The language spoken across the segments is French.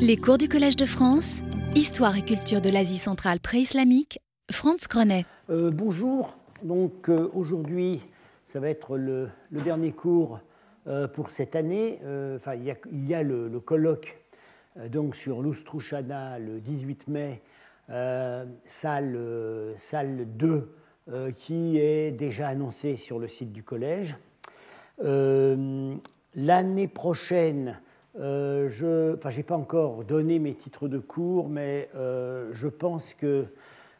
Les cours du Collège de France, Histoire et culture de l'Asie centrale pré-islamique, Franz Grenet. Euh, bonjour, donc euh, aujourd'hui, ça va être le, dernier cours euh, pour cette année. Enfin, il y a, le, colloque donc sur l'Oustrouchana le 18 mai, salle, salle 2, euh, qui est déjà annoncée sur le site du collège. L'année prochaine, euh, je enfin, pas encore donné mes titres de cours, mais euh, je pense que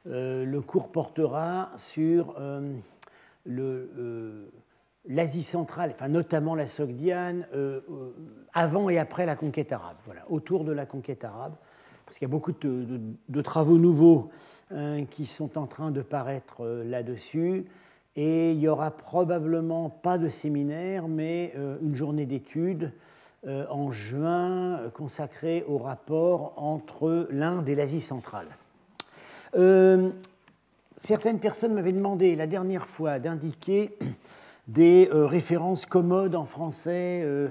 euh, le cours portera sur l'Asie centrale, enfin, notamment la Sogdiane, avant et après la conquête arabe, voilà, autour de la conquête arabe, parce qu'il y a beaucoup de, travaux nouveaux hein, qui sont en train de paraître là-dessus. Et il n'y aura probablement pas de séminaire, mais une journée d'études en juin euh, consacrée au rapport entre l'Inde et l'Asie centrale. Euh, certaines personnes m'avaient demandé la dernière fois d'indiquer des euh, références commodes en français euh,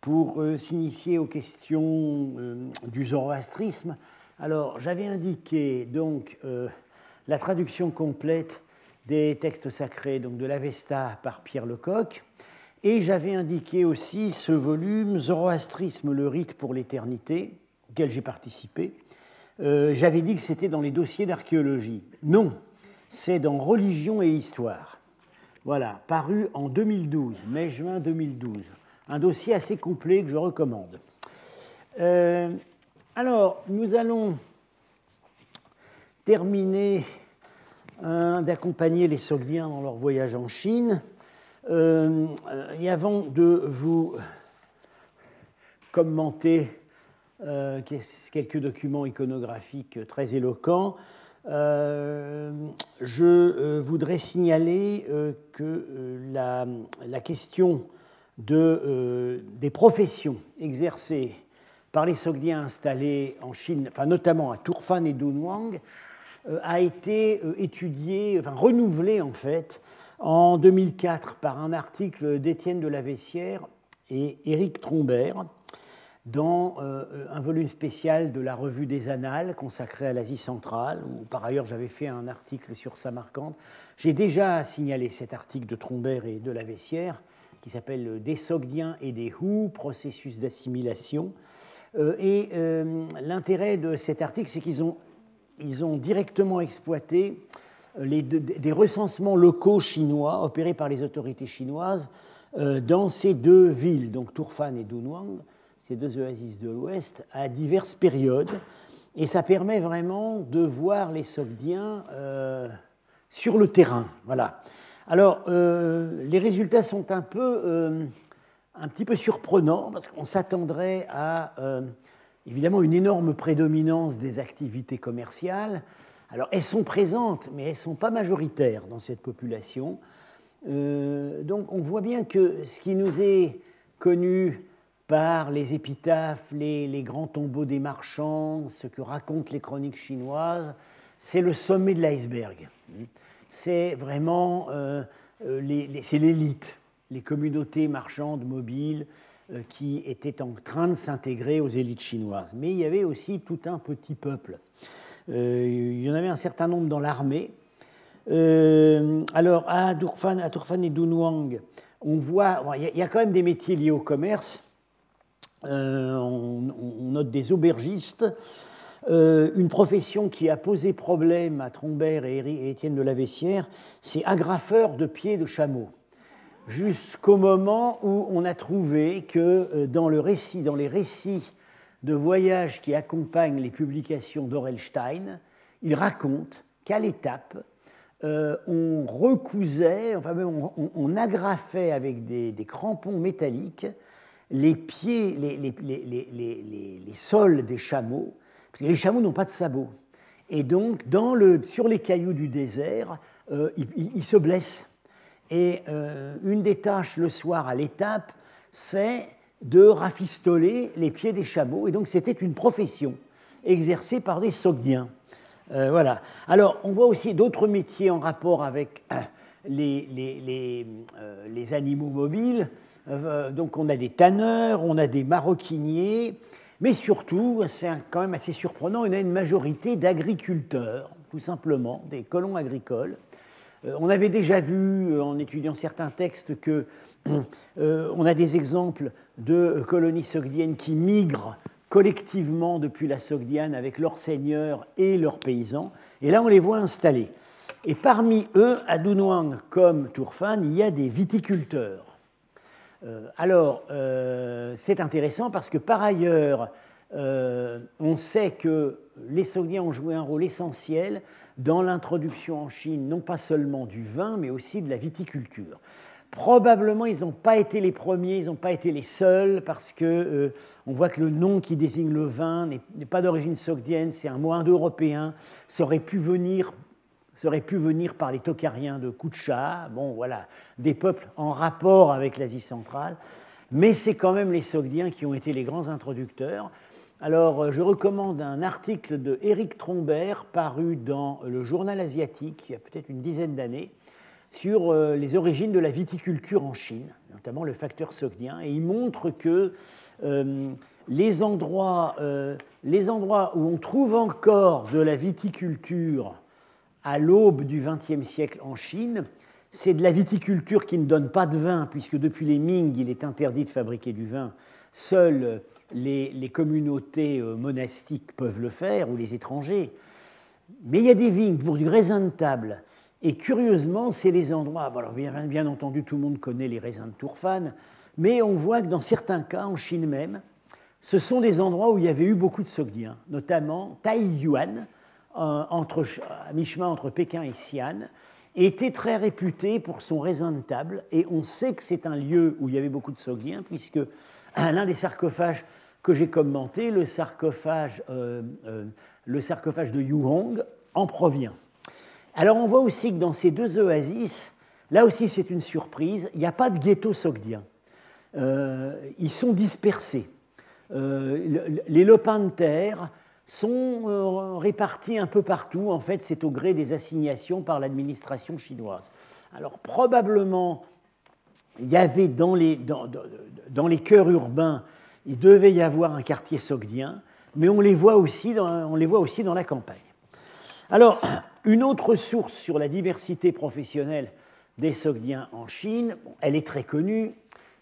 pour euh, s'initier aux questions euh, du zoroastrisme. Alors j'avais indiqué donc euh, la traduction complète des textes sacrés donc de l'Avesta par Pierre Lecoq. Et j'avais indiqué aussi ce volume Zoroastrisme, le rite pour l'éternité, auquel j'ai participé. Euh, j'avais dit que c'était dans les dossiers d'archéologie. Non, c'est dans Religion et Histoire. Voilà, paru en 2012, mai-juin 2012. Un dossier assez complet que je recommande. Euh, alors, nous allons terminer hein, d'accompagner les Sogdiens dans leur voyage en Chine. Euh, et avant de vous commenter euh, quelques documents iconographiques très éloquents, euh, je voudrais signaler que la, question de, des professions exercées par les Sogdiens installés en Chine, enfin notamment à Turfan et Dunhuang, a été étudiée, enfin renouvelée en fait, en 2004 par un article d'Étienne de la Vessière et Éric Trombert dans euh, un volume spécial de la Revue des Annales consacré à l'Asie centrale, où par ailleurs j'avais fait un article sur Samarcande. J'ai déjà signalé cet article de Trombert et de la Vessière, qui s'appelle Des Sogdiens et des Hou, processus d'assimilation. Euh, et euh, l'intérêt de cet article, c'est qu'ils ont, directement exploité des recensements locaux chinois opérés par les autorités chinoises euh, dans ces deux villes, donc Turfan et Dunhuang, ces deux oasis de l'Ouest, à diverses périodes. Et ça permet vraiment de voir les Sogdiens euh, sur le terrain. Voilà. Alors, euh, les résultats sont un peu, un petit peu surprenants parce qu'on s'attendrait à évidemment une énorme prédominance des activités commerciales. Alors, elles sont présentes, mais elles ne sont pas majoritaires dans cette population. Euh, donc, on voit bien que ce qui nous est connu par les épitaphes, les, les grands tombeaux des marchands, ce que racontent les chroniques chinoises, c'est le sommet de l'iceberg. C'est vraiment euh, euh, l'élite, les communautés marchandes mobiles qui étaient en train de s'intégrer aux élites chinoises. Mais il y avait aussi tout un petit peuple. Euh, il y en avait un certain nombre dans l'armée. Euh, alors, à Turfan, et Dunhuang, on voit, il y a- quand même des métiers liés au commerce. Euh, on, note des aubergistes, une profession qui a posé problème à Trombert et, Étienne de la Vessière, c'est agrafeur de pieds de chameau. Jusqu'au moment où on a trouvé que dans, le récit, dans les récits de voyage qui accompagnent les publications d'Orelstein, il raconte qu'à l'étape, euh, on recousait, enfin on, on- agrafait avec des, crampons métalliques les pieds, les, sols des chameaux, parce que les chameaux n'ont pas de sabots. Et donc, sur les cailloux du désert, euh, ils se blessent. Et euh, une des tâches le soir à l'étape, c'est de rafistoler les pieds des chameaux. Et donc, c'était une profession exercée par des Sogdiens. Euh, voilà. Alors, on voit aussi d'autres métiers en rapport avec euh, les, euh, les animaux mobiles. Donc, on a des tanneurs, on a des maroquiniers, Mais surtout, c'est quand même assez surprenant, on a une majorité d'agriculteurs, tout simplement, des colons agricoles. On avait déjà vu, en étudiant certains textes, que on a des exemples de colonies sogdiennes qui migrent collectivement depuis la Sogdiane avec leurs seigneurs et leurs paysans. Et là, on les voit installés. Et parmi eux, à Dunhuang comme Tourfan, il y a des viticulteurs. Euh, alors, euh, c'est intéressant parce que par ailleurs, euh, on sait que les Sogdiens ont joué un rôle essentiel dans l'introduction en Chine, non pas seulement du vin, mais aussi de la viticulture. Probablement, ils n'ont pas été les premiers, ils n'ont pas été les seuls, parce que on voit que le nom qui désigne le vin n'est pas d'origine sogdienne, c'est un mot indo-européen. Ça aurait pu venir ça aurait pu venir par les Tokariens de Koucha, bon voilà, des peuples en rapport avec l'Asie centrale, mais c'est quand même les Sogdiens qui ont été les grands introducteurs. Alors, je recommande un article de Éric Trombert paru dans le Journal asiatique il y a peut-être une dizaine d'années sur euh, les origines de la viticulture en Chine, notamment le facteur sogdien, et il montre que euh, les, endroits, euh, les endroits où on trouve encore de la viticulture à l'aube du XXe siècle en Chine. C'est de la viticulture qui ne donne pas de vin, puisque depuis les Ming, il est interdit de fabriquer du vin. Seules les, communautés monastiques peuvent le faire, ou les étrangers. Mais il y a des vignes pour du raisin de table. Et curieusement, c'est les endroits. Alors bien, entendu, tout le monde connaît les raisins de Tourfan, mais on voit que dans certains cas, en Chine même, ce sont des endroits où il y avait eu beaucoup de Sogdiens, notamment Taiyuan, entre, à mi-chemin entre Pékin et Xi'an, était très réputé pour son raisin de table. Et on sait que c'est un lieu où il y avait beaucoup de Sogdiens, puisque l'un des sarcophages que j'ai commenté, le sarcophage, euh, euh, le sarcophage de Yuhong, en provient. Alors on voit aussi que dans ces deux oasis, là aussi c'est une surprise, il n'y a pas de ghetto sogdien. Euh, ils sont dispersés. les lopins de terre sont euh, répartis un peu partout. En fait, c'est au gré des assignations par l'administration chinoise. Alors probablement, il y avait dans les, dans les cœurs urbains, il devait y avoir un quartier sogdien, mais on les voit aussi dans, on les voit aussi dans la campagne. Alors, une autre source sur la diversité professionnelle des sogdiens en Chine, elle est très connue,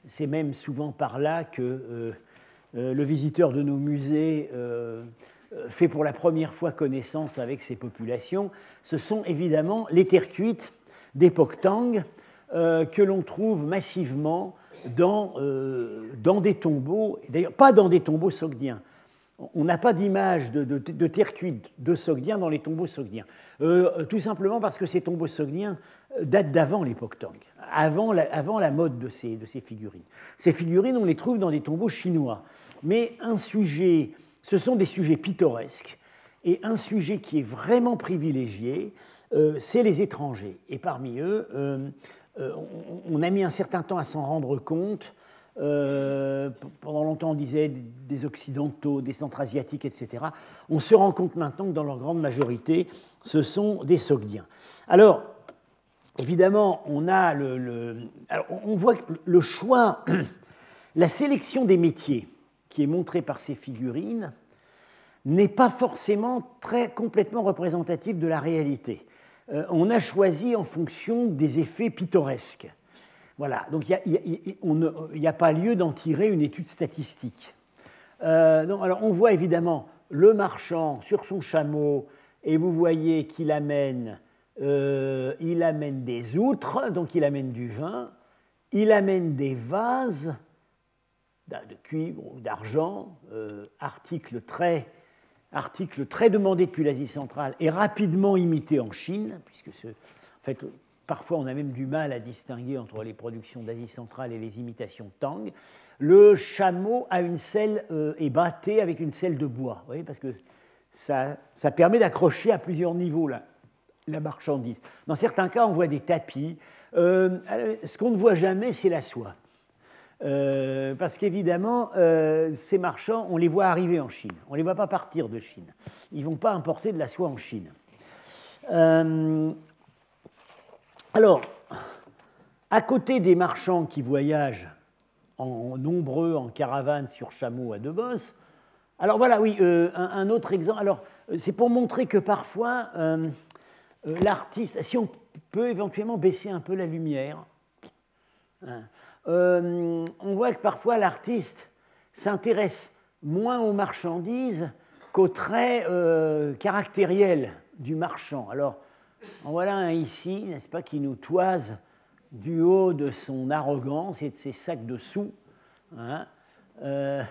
c'est même souvent par là que euh, euh, le visiteur de nos musées euh, fait pour la première fois connaissance avec ces populations, ce sont évidemment les terres cuites d'époque Tang que l'on trouve massivement dans des tombeaux, d'ailleurs pas dans des tombeaux sogdiens. On n'a pas d'image de, de, terre cuite de sogdiens dans les tombeaux sogdiens, tout simplement parce que ces tombeaux sogdiens datent d'avant l'époque Tang, avant la, mode de ces, figurines. Ces figurines, on les trouve dans des tombeaux chinois. Mais un sujet ce sont des sujets pittoresques. Et un sujet qui est vraiment privilégié, euh, c'est les étrangers. Et parmi eux, euh, euh, on, a mis un certain temps à s'en rendre compte. Pendant longtemps, on disait des Occidentaux, des Centra-Asiatiques, etc. On se rend compte maintenant que dans leur grande majorité, ce sont des Sogdiens. Alors, évidemment, on a le, on voit que le choix, la sélection des métiers qui est montré par ces figurines n'est pas forcément très complètement représentatif de la réalité. Euh, on a choisi en fonction des effets pittoresques. Voilà, donc il n'y a, pas lieu d'en tirer une étude statistique. Euh, alors on voit évidemment le marchand sur son chameau, et vous voyez qu'il amène, euh, il amène des outres, donc il amène du vin, il amène des vases, de cuivre ou d'argent, euh, article, très, article très demandé depuis l'Asie centrale et rapidement imité en Chine, puisque en fait, parfois on a même du mal à distinguer entre les productions d'Asie centrale et les imitations Tang. Le chameau a une selle euh, est batté avec une selle de bois, voyez, parce que ça, permet d'accrocher à plusieurs niveaux la, marchandise. Dans certains cas, on voit des tapis. Euh, ce qu'on ne voit jamais, c'est la soie. Euh, parce qu'évidemment, euh, ces marchands, on les voit arriver en Chine. On ne les voit pas partir de Chine. Ils ne vont pas importer de la soie en Chine. Euh, alors, à côté des marchands qui voyagent en nombreux en caravane sur chameau à deux bosses, Alors voilà, oui, euh, un, autre exemple. Alors, c'est pour montrer que parfois, l'artiste, si on peut éventuellement baisser un peu la lumière, hein, on voit que parfois l'artiste s'intéresse moins aux marchandises qu'aux traits caractériels du marchand. Alors, voilà un ici, n'est-ce pas, qui nous toise du haut de son arrogance et de ses sacs de sous. Hein. Euh,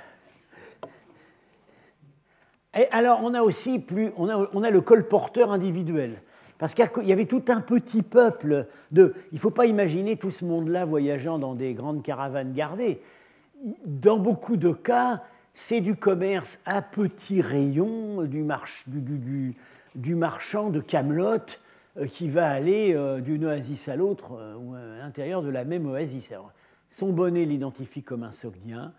et alors, on a aussi plus, on a, le colporteur individuel. Parce qu'il y avait tout un petit peuple de. Il ne faut pas imaginer tout ce monde-là voyageant dans des grandes caravanes gardées. Dans beaucoup de cas, c'est du commerce à petits rayons, du, du, du, du marchand de Camelot qui va aller euh, d'une oasis à l'autre euh, ou à l'intérieur de la même oasis. son bonnet l'identifie comme un sogdien.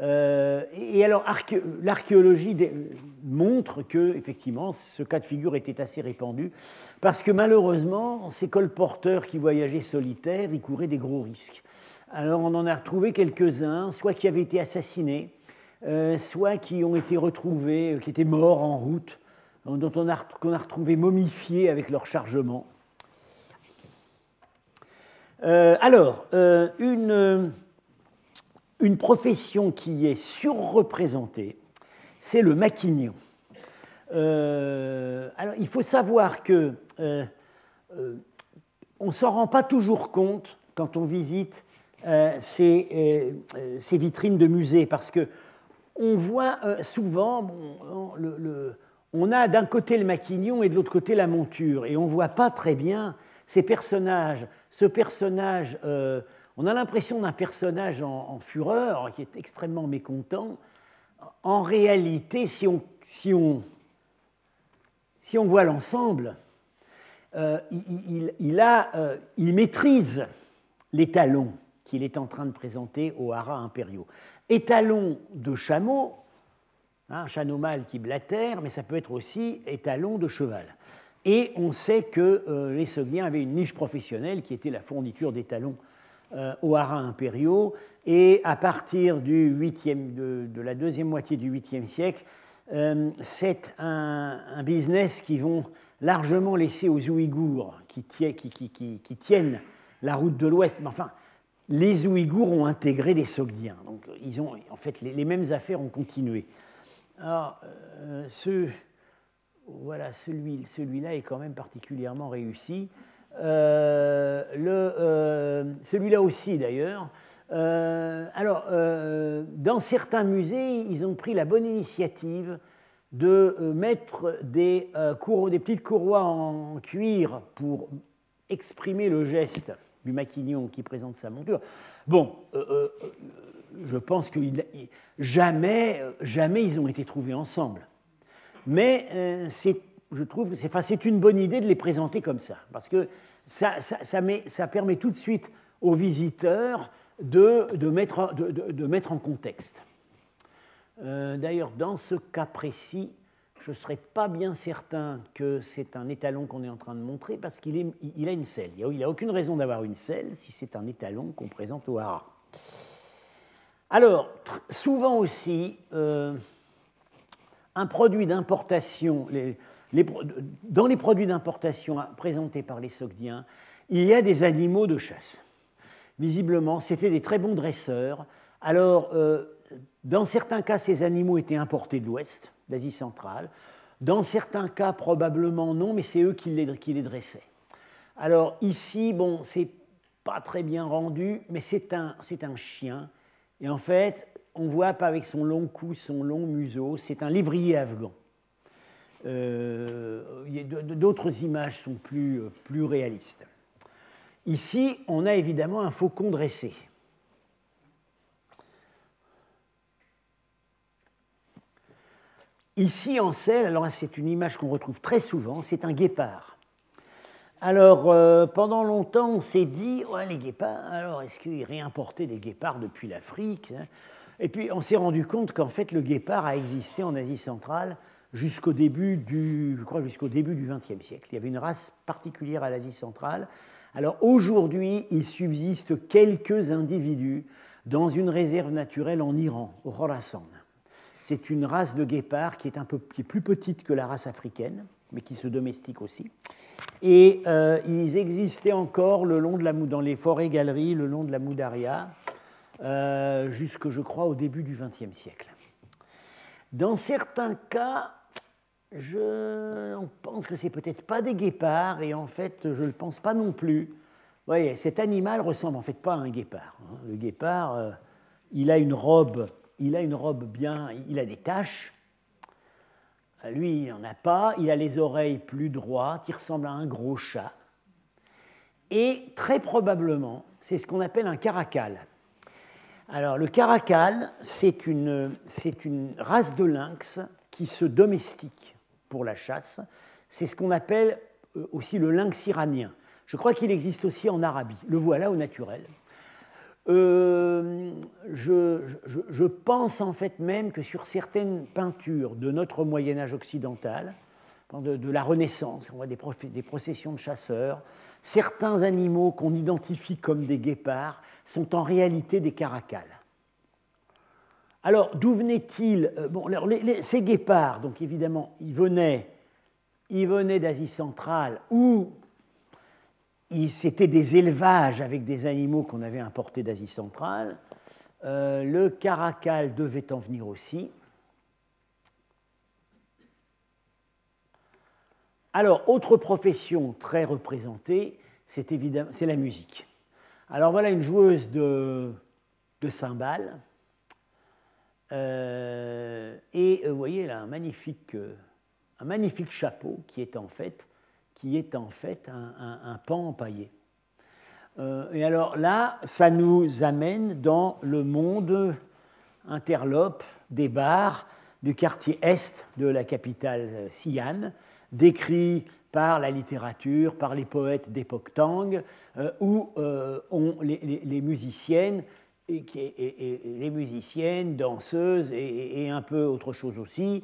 et alors, l'archéologie montre que, effectivement, ce cas de figure était assez répandu, parce que malheureusement, ces colporteurs qui voyageaient solitaires, ils couraient des gros risques. Alors, on en a retrouvé quelques-uns, soit qui avaient été assassinés, soit qui ont été retrouvés, qui étaient morts en route, dont on a, retrouvé momifiés avec leur chargement. Euh, alors, euh, une, une, profession qui est surreprésentée, c'est le maquignon. Euh, alors, il faut savoir que on ne s'en rend pas toujours compte quand on visite ces, ces, vitrines de musées, parce que on voit souvent le on a d'un côté le maquignon et de l'autre côté la monture, et on ne voit pas très bien ces personnages. Ce personnage, euh, on a l'impression d'un personnage en, fureur qui est extrêmement mécontent. En réalité, si on, si on, si on voit l'ensemble, euh, il, a, euh, il maîtrise l'étalon qu'il est en train de présenter aux haras impériaux. Étalon de chameau, un chameau mâle qui blatère, mais ça peut être aussi étalon de cheval. Et on sait que euh, les Sogdiens avaient une niche professionnelle qui était la fourniture d'étalons euh, aux haras impériaux. Et à partir du 8e, de, la deuxième moitié du 8e siècle, euh, c'est un, business qui vont largement laisser aux Ouïghours qui, tiennent la route de l'Ouest. Mais enfin, les Ouïghours ont intégré les Sogdiens. Donc, ils ont, en fait, les mêmes affaires ont continué. Alors, euh, ce, voilà, celui, celui-là est quand même particulièrement réussi. Euh, euh, celui-là aussi, d'ailleurs. alors, dans certains musées, ils ont pris la bonne initiative de mettre des, des petites courroies en cuir pour exprimer le geste du maquignon qui présente sa monture. Bon, je pense que jamais, jamais ils ont été trouvés ensemble. Mais euh, je trouve c'est une bonne idée de les présenter comme ça, parce que ça, permet tout de suite aux visiteurs de, mettre, en contexte. Euh, d'ailleurs, dans ce cas précis, je ne serais pas bien certain que c'est un étalon qu'on est en train de montrer parce qu'il il a une selle. Il n'a aucune raison d'avoir une selle si c'est un étalon qu'on présente au hara. Alors, souvent aussi, euh, un produit d'importation, dans les produits d'importation présentés par les Sogdiens, il y a des animaux de chasse. Visiblement, c'était des très bons dresseurs. Alors, euh, dans certains cas, ces animaux étaient importés de l'Ouest, d'Asie centrale. Dans certains cas, probablement non, mais c'est eux qui les, dressaient. Alors ici, bon, c'est pas très bien rendu, mais c'est un chien et en fait, on voit pas avec son long cou, son long museau, c'est un lévrier afghan. Euh, d'autres images sont plus, plus réalistes. Ici, on a évidemment un faucon dressé. Ici, en selle, alors c'est une image qu'on retrouve très souvent, c'est un guépard. Alors, euh, pendant longtemps, on s'est dit, les guépards, alors est-ce qu'ils réimportaient des guépards depuis l'Afrique hein? Et puis, on s'est rendu compte qu'en fait, le guépard a existé en Asie centrale jusqu'au début du, je crois, jusqu'au début du XXe siècle. Il y avait une race particulière à l'Asie centrale. Alors, aujourd'hui, il subsiste quelques individus dans une réserve naturelle en Iran, au Khorasan. C'est une race de guépard qui est, un peu, qui est plus petite que la race africaine, mais qui se domestique aussi. Et euh, ils existaient encore le long de la, dans les forêts-galeries, le long de la Moudaria, euh, jusque, je crois, au début du XXe siècle. Dans certains cas, je pense que c'est peut-être pas des guépards, et en fait, je ne le pense pas non plus. Voyez, cet animal ressemble en fait pas à un guépard. Hein. Le guépard, euh, il a une robe, il a une robe bien, il a des taches. Lui, il n'en a pas. Il a les oreilles plus droites. Il ressemble à un gros chat. Et très probablement, c'est ce qu'on appelle un caracal. Alors, le caracal, c'est une, une race de lynx qui se domestique pour la chasse. C'est ce qu'on appelle euh, aussi le lynx iranien. Je crois qu'il existe aussi en Arabie. Le voilà au naturel. Euh, je, pense en fait même que sur certaines peintures de notre Moyen Âge occidental, de, la Renaissance, on voit des, processions de chasseurs, certains animaux qu'on identifie comme des guépards sont en réalité des caracals. Alors, d'où venaient-ils? Euh, bon, Ces guépards, donc évidemment, ils venaient, ils venaient d'Asie centrale, où c'était des élevages avec des animaux qu'on avait importés d'Asie centrale. Euh, le caracal devait en venir aussi. Alors, autre profession très représentée, c'est la musique. Alors voilà une joueuse de, cymbales. Euh, et euh, vous voyez là un un magnifique chapeau qui est en fait qui est en fait un, pan empaillé. Euh, et alors là, ça nous amène dans le monde interlope des bars du quartier est de la capitale Xi'an, décrit par la littérature, par les poètes d'époque Tang, euh, où euh, les, musiciennes, les musiciennes, danseuses et, un peu autre chose aussi,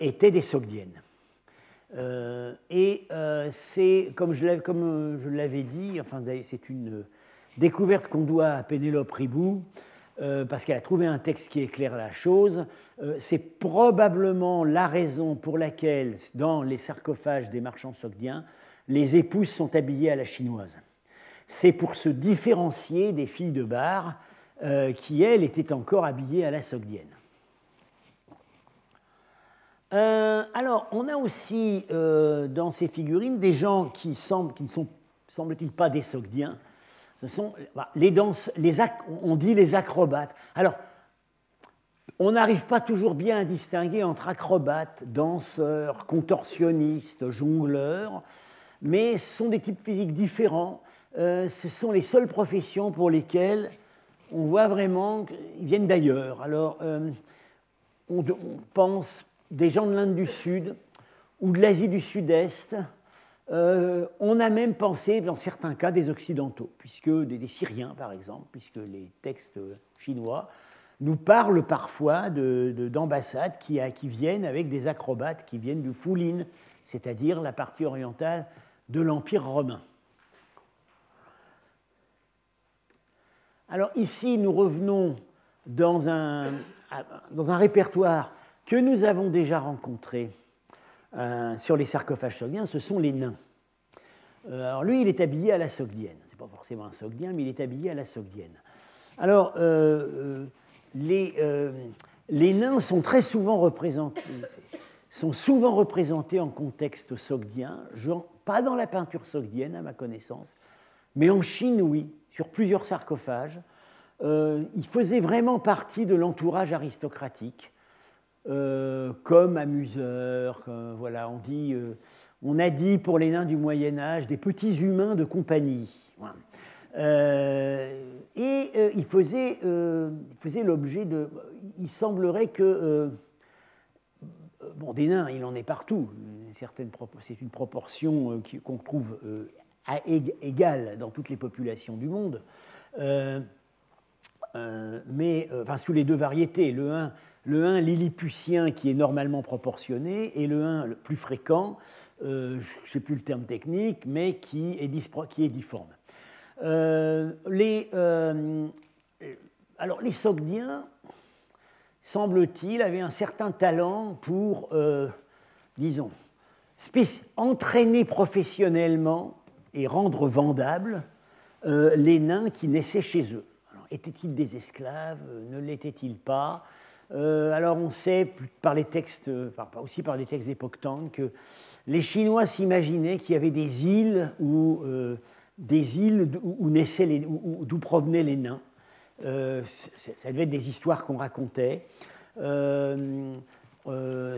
étaient des sogdiennes. Euh, et euh, c'est, comme je, l'avais dit, enfin, c'est une découverte qu'on doit à Pénélope Ribou, euh, parce qu'elle a trouvé un texte qui éclaire la chose. c'est probablement la raison pour laquelle, dans les sarcophages des marchands sogdiens, les épouses sont habillées à la chinoise. C'est pour se différencier des filles de bar qui, elles, étaient encore habillées à la sogdienne. Euh, alors, on a aussi euh, dans ces figurines des gens qui, semblent, qui ne sont, semble-t-il, pas des Sogdiens. Ce sont bah, les danses, les on dit les acrobates. Alors, on n'arrive pas toujours bien à distinguer entre acrobates, danseurs, contorsionnistes, jongleurs, mais ce sont des types physiques différents. Euh, ce sont les seules professions pour lesquelles on voit vraiment qu'ils viennent d'ailleurs. Alors, on, on pense des gens de l'Inde du Sud ou de l'Asie du Sud-Est. Euh, on a même pensé, dans certains cas, des Occidentaux, puisque des, Syriens, par exemple, puisque les textes chinois nous parlent parfois d'ambassades de, qui, viennent avec des acrobates qui viennent du Foulin, c'est-à-dire la partie orientale de l'Empire romain. Alors ici, nous revenons dans un répertoire que nous avons déjà rencontrés euh, sur les sarcophages sogdiens, ce sont les nains. Euh, alors lui, il est habillé à la sogdienne. Ce n'est pas forcément un sogdien, mais il est habillé à la sogdienne. Alors, euh, les, les, nains sont très souvent représentés, sont souvent représentés en contexte sogdien, pas dans la peinture sogdienne à ma connaissance, mais en Chine, oui, sur plusieurs sarcophages. ils faisaient vraiment partie de l'entourage aristocratique euh, comme amuseurs. voilà, on, dit, euh, on a dit pour les nains du Moyen Âge des petits humains de compagnie. Euh, et il faisait, l'objet de. Il semblerait que. bon, des nains, il en est partout. C'est une proportion qu'on trouve à égale dans toutes les populations du monde. mais enfin, sous les deux variétés. Le 1 le 1 lilliputien qui est normalement proportionné et le 1 le plus fréquent, euh, je ne sais plus le terme technique, mais qui est, difforme. Euh, les, euh, alors les Sogdiens, semble-t-il, avait un certain talent pour, disons, entraîner professionnellement et rendre vendables les nains qui naissaient chez eux. Étaient-ils des esclaves? Ne l'étaient-ils pas? Alors on sait par les textes, aussi par les textes d'époque Tang, que les Chinois s'imaginaient qu'il y avait des îles où, euh, des îles où, d'où provenaient les nains. Euh, ça devait être des histoires qu'on racontait. Euh,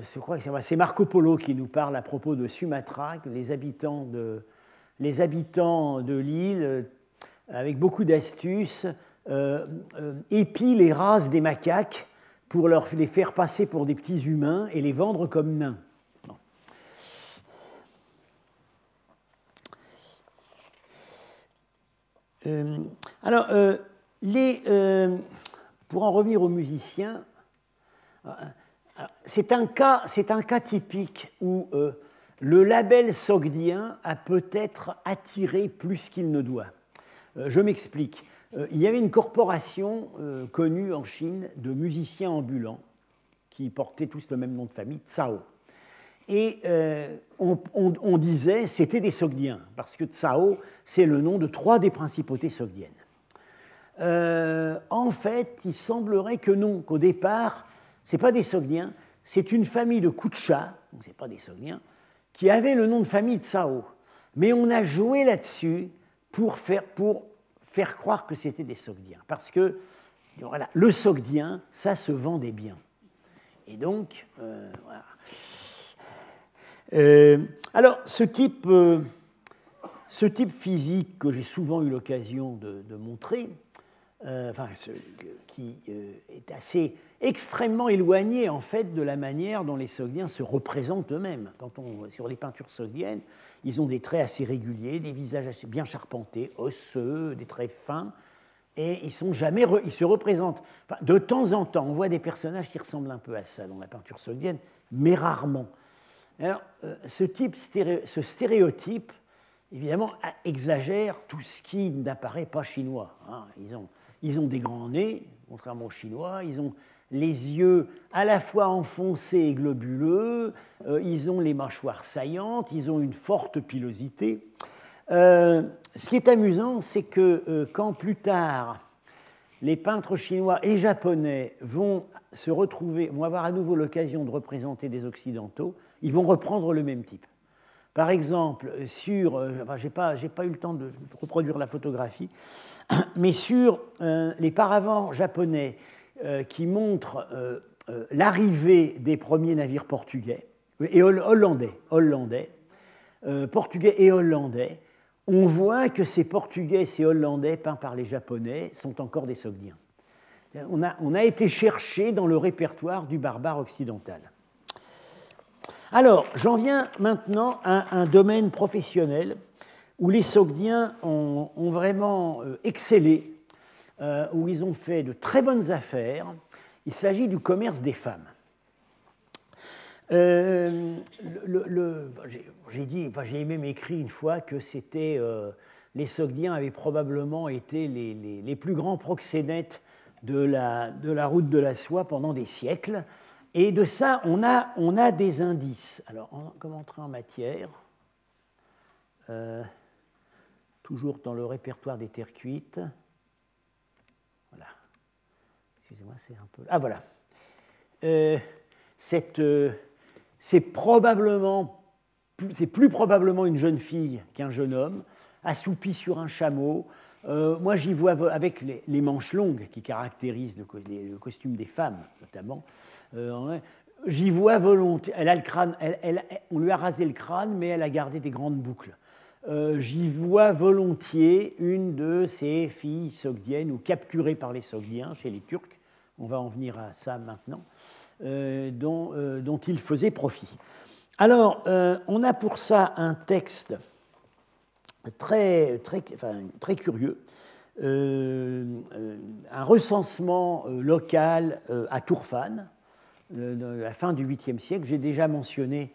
c'est Marco Polo qui nous parle à propos de Sumatra, que les habitants de, les habitants de l'île, avec beaucoup d'astuces, épient les races des macaques pour les faire passer pour des petits humains et les vendre comme nains. Euh, alors, euh, les, euh, pour en revenir aux musiciens, c'est un, un cas typique où le label sogdien a peut-être attiré plus qu'il ne doit. je m'explique. Il y avait une corporation connue en Chine de musiciens ambulants qui portaient tous le même nom de famille, Tsao. Et euh, on, disait c'était des Sogdiens, parce que Tsao, c'est le nom de trois des principautés sogdiennes. Euh, en fait, il semblerait que non, qu'au départ, ce n'est pas des Sogdiens, c'est une famille de Kucha, donc ce pas des Sogdiens, qui avait le nom de famille Tsao. Mais on a joué là-dessus pour faire, pour faire croire que c'était des Sogdiens, parce que voilà, le Sogdien, ça se vendait bien. Et donc, euh, voilà. Euh, alors, ce type, euh, ce type physique que j'ai souvent eu l'occasion de, montrer, enfin, qui est assez extrêmement éloigné en fait de la manière dont les Sogdiens se représentent eux-mêmes. Quand on, sur les peintures sogdiennes, ils ont des traits assez réguliers, des visages assez bien charpentés, osseux, des traits fins, et ils sont jamais, ils se représentent. de temps en temps, on voit des personnages qui ressemblent un peu à ça dans la peinture sogdienne, mais rarement. Alors, euh, ce, type, ce stéréotype, évidemment, exagère tout ce qui n'apparaît pas chinois. Hein. Ils, ont, ils ont des grands nez, contrairement aux Chinois, ils ont les yeux à la fois enfoncés et globuleux, euh, ils ont les mâchoires saillantes, ils ont une forte pilosité. Euh, ce qui est amusant, c'est que quand plus tard les peintres chinois et japonais vont se retrouver, vont avoir à nouveau l'occasion de représenter des occidentaux, ils vont reprendre le même type. Par exemple, sur, euh, je n'ai pas, eu le temps de reproduire la photographie, mais sur euh, les paravents japonais euh, qui montrent l'arrivée des premiers navires portugais et hollandais, portugais et hollandais, on voit que ces portugais, ces hollandais peints par les japonais sont encore des sogdiens. On a, été cherché dans le répertoire du barbare occidental. Alors, j'en viens maintenant à un domaine professionnel où les Sogdiens ont, vraiment euh, excellé, euh, où ils ont fait de très bonnes affaires. Il s'agit du commerce des femmes. Euh, j'ai enfin, même écrit une fois que c'était les Sogdiens avaient probablement été les, plus grands proxénètes de la, de la, route de la soie pendant des siècles. Et de ça, on a, on a des indices. Alors, en, comme entrer en matière, euh, toujours dans le répertoire des terres cuites. Excusez-moi, c'est un peu. Ah, voilà. Euh, euh, c'est probablement, c'est plus probablement une jeune fille qu'un jeune homme, assoupie sur un chameau. moi, j'y vois avec les, manches longues qui caractérisent le, costume des femmes, notamment. Euh, j'y vois volontiers. Elle a le crâne, on lui a rasé le crâne, mais elle a gardé des grandes boucles. Euh, j'y vois volontiers une de ces filles sogdiennes ou capturées par les sogdiens chez les Turcs, on va en venir à ça maintenant, euh, dont, dont, il faisait profit. Alors, on a pour ça un texte très, très, très curieux, un recensement local à Tourfane, de la fin du 8e siècle. J'ai déjà mentionné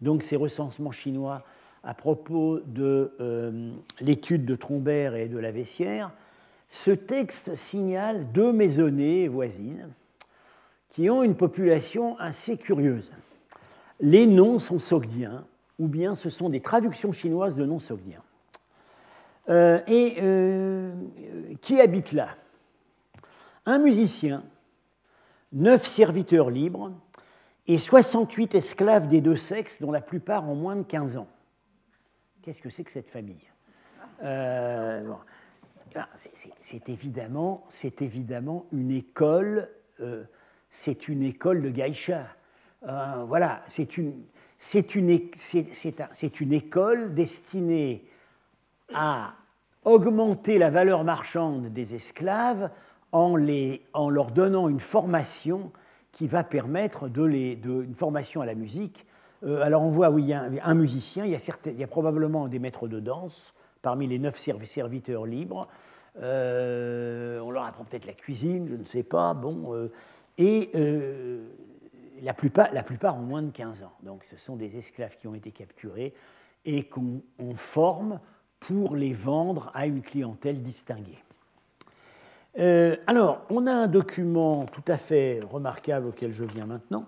donc ces recensements chinois à propos de euh, l'étude de Trombert et de la Vessière. Ce texte signale deux maisonnées voisines qui ont une population assez curieuse. Les noms sont sogdiens, ou bien ce sont des traductions chinoises de noms sogdiens. Euh, et euh, qui habite là? Un musicien, neuf serviteurs libres et 68 esclaves des deux sexes, dont la plupart ont moins de 15 ans. Qu'est-ce que c'est que cette famille? Euh, C'est évidemment, évidemment une école, c'est une école de geisha. voilà, c'est une, une, une école destinée à augmenter la valeur marchande des esclaves en, les, en leur donnant une formation qui va permettre de les, de, une formation à la musique. Euh, alors on voit, oui, il y a un, musicien, il y, a il y, a probablement des maîtres de danse parmi les neuf serviteurs libres. Euh, on leur apprend peut-être la cuisine, je ne sais pas. Bon, euh, et la, plupart, la plupart ont moins de 15 ans. Donc ce sont des esclaves qui ont été capturés et qu'on forme pour les vendre à une clientèle distinguée. Euh, alors, on a un document tout à fait remarquable auquel je viens maintenant,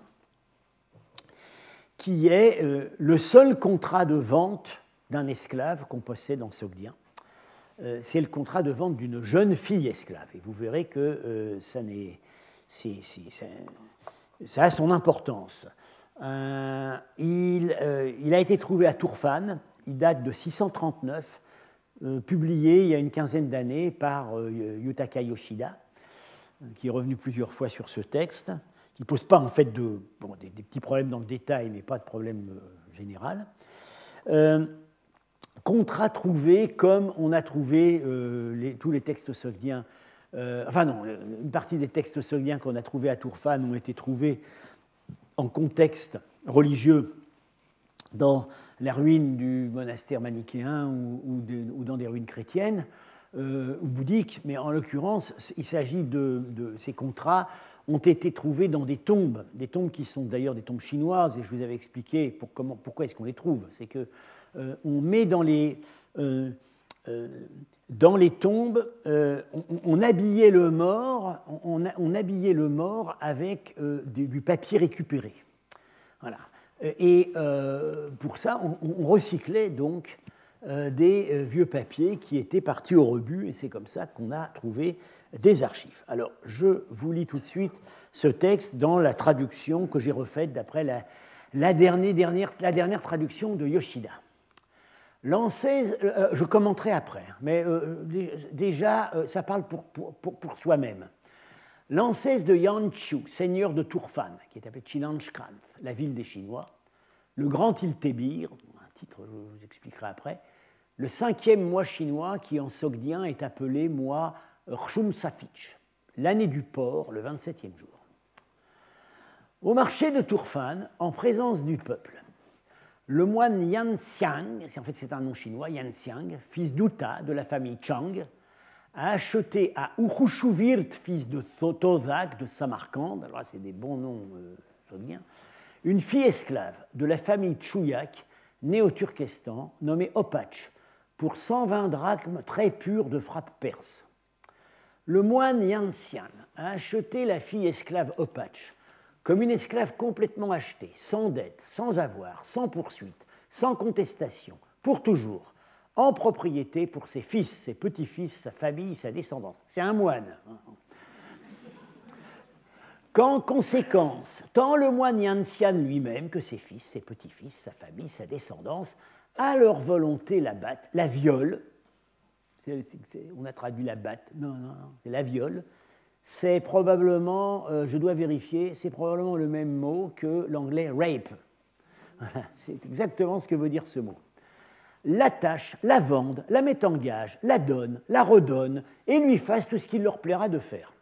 qui est euh, le seul contrat de vente d'un esclave qu'on possède en Sogdien. Euh, c'est le contrat de vente d'une jeune fille esclave. Et vous verrez que ça, ça, a son importance. Il, il, a été trouvé à Tourfan, il date de 639, euh, publié il y a une quinzaine d'années par euh, Yutaka Yoshida, qui est revenu plusieurs fois sur ce texte, qui ne pose pas en fait de, des, petits problèmes dans le détail, mais pas de problème euh, général. Contrat trouvé comme on a trouvé tous les textes sogdiens, enfin non, une partie des textes sogdiens qu'on a trouvés à Tourfan ont été trouvés en contexte religieux dans la ruine du monastère manichéen ou, dans des ruines chrétiennes euh, ou bouddhiques, mais en l'occurrence, il s'agit de, ces contrats ont été trouvés dans des tombes, des tombes qui sont d'ailleurs des tombes chinoises, et je vous avais expliqué pourquoi est-ce qu'on les trouve. C'est que euh, on met dans les, euh, dans les tombes, on, habillait le mort, on, habillait le mort avec du papier récupéré. Voilà. Et euh, pour ça, on, recyclait donc euh, des euh, vieux papiers qui étaient partis au rebut, et c'est comme ça qu'on a trouvé des archives. Alors, je vous lis tout de suite ce texte dans la traduction que j'ai refaite d'après la, dernière, la, dernière, traduction de Yoshida. Je commenterai après, mais déjà, ça parle pour, soi-même. L'ancêtre de Yanchu, seigneur de Turfan, qui est appelé Chinanshkran, la ville des Chinois, le grand Iltébir, un titre je vous expliquerai après, le cinquième mois chinois qui en sogdien est appelé mois Rshum Safich, l'année du port, le 27e jour. Au marché de Turfan, en présence du peuple, le moine Yan Xiang, en fait c'est un nom chinois, Yan Xiang, fils d'Uta de la famille Chang, a acheté à Uchushuvirt, fils de Tozak de Samarcande, alors c'est des bons noms euh, une fille esclave de la famille Chouyak, née au Turkestan, nommée Opach, pour 120 drachmes très purs de frappe perse. Le moine Yansian a acheté la fille esclave Opach comme une esclave complètement achetée, sans dette, sans avoir, sans poursuite, sans contestation, pour toujours, en propriété pour ses fils, ses petits-fils, sa famille, sa descendance. C'est un moine. Qu'en conséquence, tant le moine Yanxian lui-même que ses fils, ses petits-fils, sa famille, sa descendance, à leur volonté la battent, la violent. on a traduit la batte, non, non, c'est la viole. C'est probablement, euh, je dois vérifier, c'est probablement le même mot que l'anglais rape. c'est exactement ce que veut dire ce mot l'attachent, la vendent, la mettent en gage, la donnent, la redonnent, et lui fassent tout ce qu'il leur plaira de faire.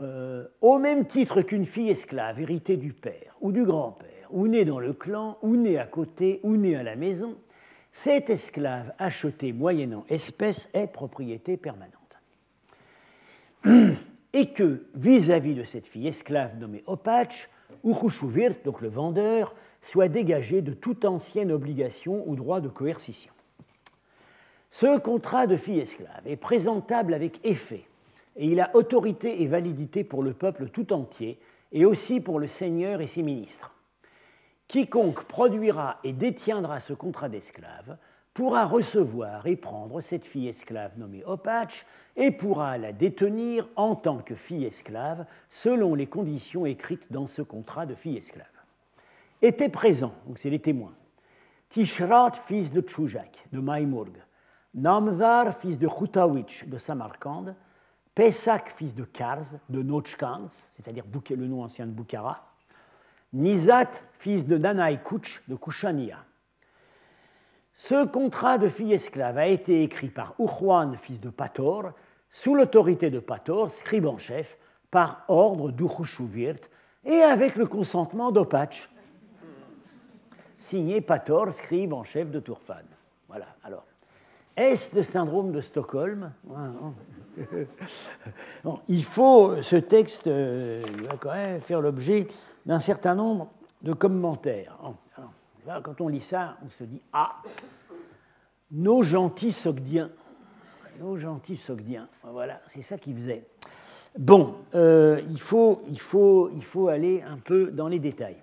Euh, au même titre qu'une fille esclave héritée du père ou du grand-père, ou née dans le clan, ou née à côté, ou née à la maison, cette esclave achetée moyennant espèce est propriété permanente. Et que, vis-à-vis de cette fille esclave nommée Opach, Urushuvir, donc le vendeur, soit dégagé de toute ancienne obligation ou droit de coercition. Ce contrat de fille esclave est présentable avec effet et il a autorité et validité pour le peuple tout entier, et aussi pour le Seigneur et ses ministres. Quiconque produira et détiendra ce contrat d'esclave pourra recevoir et prendre cette fille esclave nommée Opatch et pourra la détenir en tant que fille esclave selon les conditions écrites dans ce contrat de fille esclave. Étaient présents, donc c'est les témoins, Tishrat, fils de Tchoujak, de Maïmourg, Namdar, fils de Khoutawich, de Samarkand, Pesak, fils de Karz, de Nochkans, c'est-à-dire le nom ancien de Bukhara, Nizat, fils de Nanaï Kouch, de Kushania. Ce contrat de fille esclave a été écrit par Urwan, fils de Pator, sous l'autorité de Pator, scribe en chef, par ordre d'Uchushuvirt, et avec le consentement d'Opatch, signé Pator, scribe en chef de Turfan. Voilà, alors. Est-ce le syndrome de Stockholm? Il faut, ce texte euh, va quand même faire l'objet d'un certain nombre de commentaires. Quand on lit ça, on se dit Ah, nos gentils Sogdiens, nos gentils Sogdiens, voilà, c'est ça qu'ils faisaient. Bon, euh, il, faut, il, faut, il faut aller un peu dans les détails.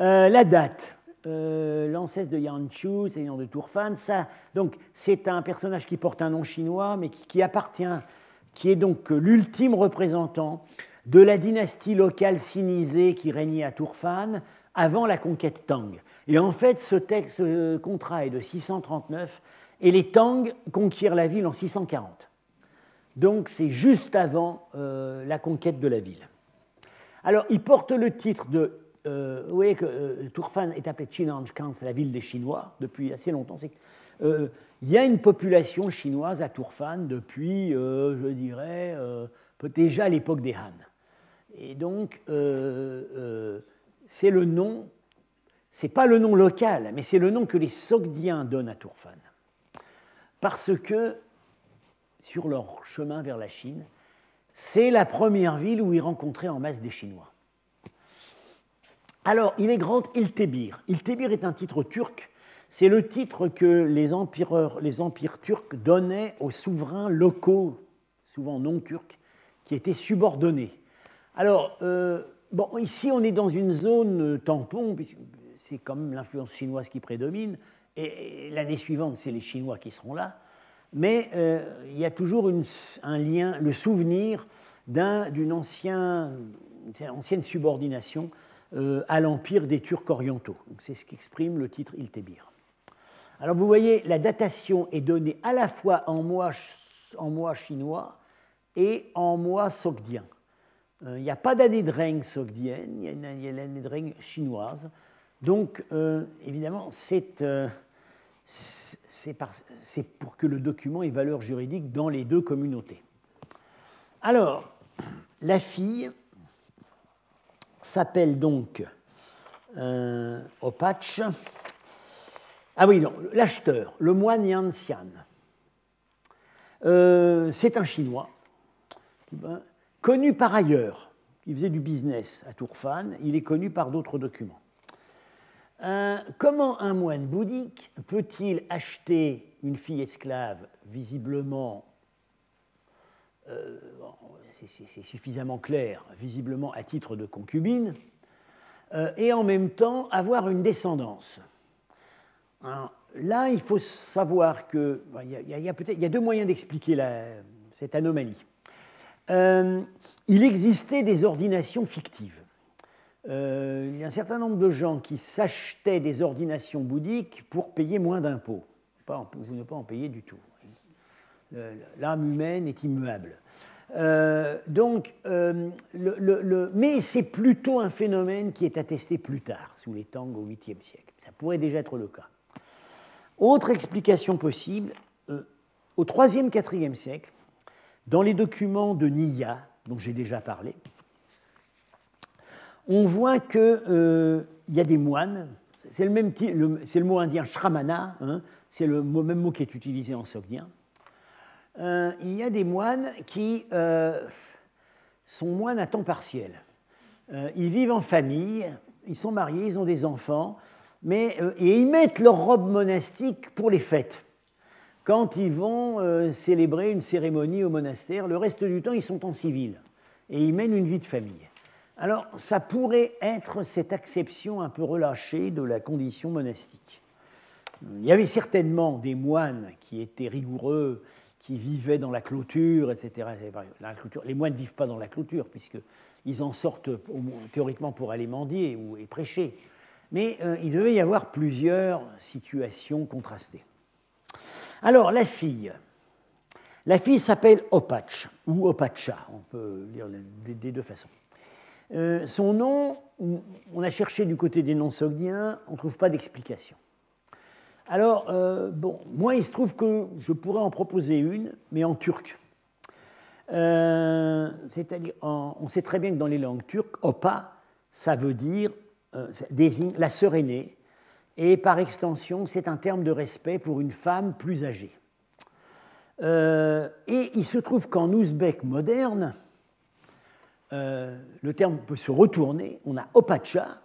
Euh, la date, euh, l'ancêtre de Yanchu, seigneur de Tourfan, ça, donc c'est un personnage qui porte un nom chinois, mais qui, appartient, qui est donc l'ultime représentant de la dynastie locale sinisée qui régnait à Tourfan avant la conquête Tang. Et en fait, ce, texte, ce contrat est de 639 et les Tang conquièrent la ville en 640. Donc c'est juste avant euh, la conquête de la ville. Alors il porte le titre de euh, vous voyez que euh, Turfan est appelé Chinanjkan, la ville des Chinois, depuis assez longtemps. Euh, il y a une population chinoise à Turfan depuis, je dirais, déjà à l'époque des Han. Et donc, c'est le nom, c'est pas le nom local, mais c'est le nom que les Sogdiens donnent à Turfan. Parce que, sur leur chemin vers la Chine, c'est la première ville où ils rencontraient en masse des Chinois. Alors, il est grand Iltébir. Iltébir est un titre turc. C'est le titre que les, les empires turcs donnaient aux souverains locaux, souvent non turcs, qui étaient subordonnés. Alors, euh, bon, ici, on est dans une zone tampon, c'est quand même l'influence chinoise qui prédomine, et, l'année suivante, c'est les Chinois qui seront là. Mais euh, il y a toujours un lien, le souvenir d'une ancienne subordination euh, à l'empire des Turcs orientaux. C'est ce qu'exprime le titre Iltébir. Alors vous voyez, la datation est donnée à la fois en en mois chinois et en mois sogdien. Euh, il n'y a pas d'année de règne il y a, l'année de règne chinoise. Donc, euh, évidemment, c'est pour que le document ait valeur juridique dans les deux communautés. Alors, la fille s'appelle donc euh, Opatch. Ah oui, l'acheteur, le moine Yan Xian. Euh, c'est un Chinois, connu par ailleurs. Il faisait du business à Tourfan, il est connu par d'autres documents. Euh, comment un moine bouddhique peut-il acheter une fille esclave visiblement c'est suffisamment clair, visiblement à titre de concubine, euh, et en même temps avoir une descendance? là, il faut savoir qu'il il y, a, y a deux moyens d'expliquer cette anomalie. Euh, il existait des ordinations fictives. Euh, il y a un certain nombre de gens qui s'achetaient des ordinations bouddhiques pour payer moins d'impôts. Vous ne pas en payer du tout. L'âme humaine est immuable. Euh, donc, mais c'est plutôt un phénomène qui est attesté plus tard, sous les Tang au 8e siècle. Ça pourrait déjà être le cas. Autre explication possible, au 3e, 4e siècle, dans les documents de Niya, dont j'ai déjà parlé, on voit qu'il y a des moines, c'est le, mot indien shramana, hein, c'est le même mot qui est utilisé en sogdien, euh, il y a des moines qui euh, sont moines à temps partiel. Euh, ils vivent en famille, ils sont mariés, ils ont des enfants, mais, et ils mettent leur robe monastique pour les fêtes. Quand ils vont euh, célébrer une cérémonie au monastère. Le reste du temps, ils sont en civil et ils mènent une vie de famille. Alors, ça pourrait être cette acception un peu relâchée de la condition monastique. Il y avait certainement des moines qui étaient rigoureux, qui vivaient dans la clôture, etc. Les moines ne vivent pas dans la clôture, puisqu'ils en sortent théoriquement pour aller mendier ou et prêcher. Mais euh, il devait y avoir plusieurs situations contrastées. Alors, la fille. La fille s'appelle Opach, ou Opacha, on peut lire des deux façons. Euh, son nom, on a cherché du côté des noms sogdiens, on ne trouve pas d'explication. Alors, euh, bon, moi, il se trouve que je pourrais en proposer une, mais en turc. Euh, c'est-à-dire, on sait très bien que dans les langues turques, opa, ça veut dire, désigne la sœur aînée, et par extension, c'est un terme de respect pour une femme plus âgée. et il se trouve qu'en ouzbek moderne, euh, le terme peut se retourner. On a opacha,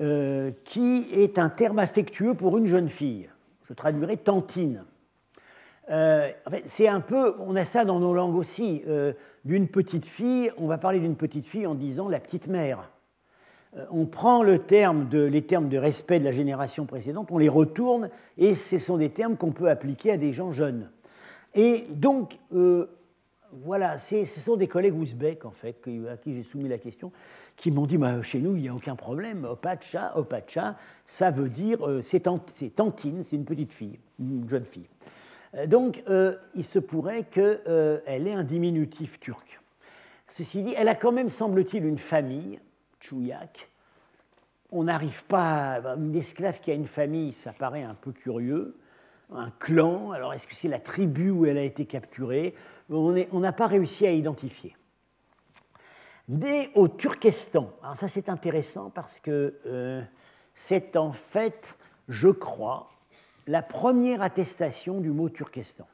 euh, qui est un terme affectueux pour une jeune fille. Je traduirai tantine. Euh, c'est un peu, on a ça dans nos langues aussi. d'une petite fille, on va parler d'une petite fille en disant la petite mère. On prend les termes de respect de la génération précédente, on les retourne, et ce sont des termes qu'on peut appliquer à des gens jeunes. Et donc, voilà, ce sont des collègues ouzbeks, en fait, à qui j'ai soumis la question, qui m'ont dit bah, chez nous, il n'y a aucun problème. Opacha, opacha, ça veut dire, euh, c'est tantine, c'est une petite fille, une jeune fille. Euh, donc, euh, il se pourrait qu'elle ait un diminutif turc. Ceci dit, elle a quand même, semble-t-il, une famille, On n'arrive pas. À... Une esclave qui a une famille, ça paraît un peu curieux. Un clan, alors est-ce que c'est la tribu où elle a été capturée? On n'a pas réussi à identifier. Dès au Turkestan, alors ça c'est intéressant parce que euh, c'est en fait, je crois, la première attestation du mot Turkestan,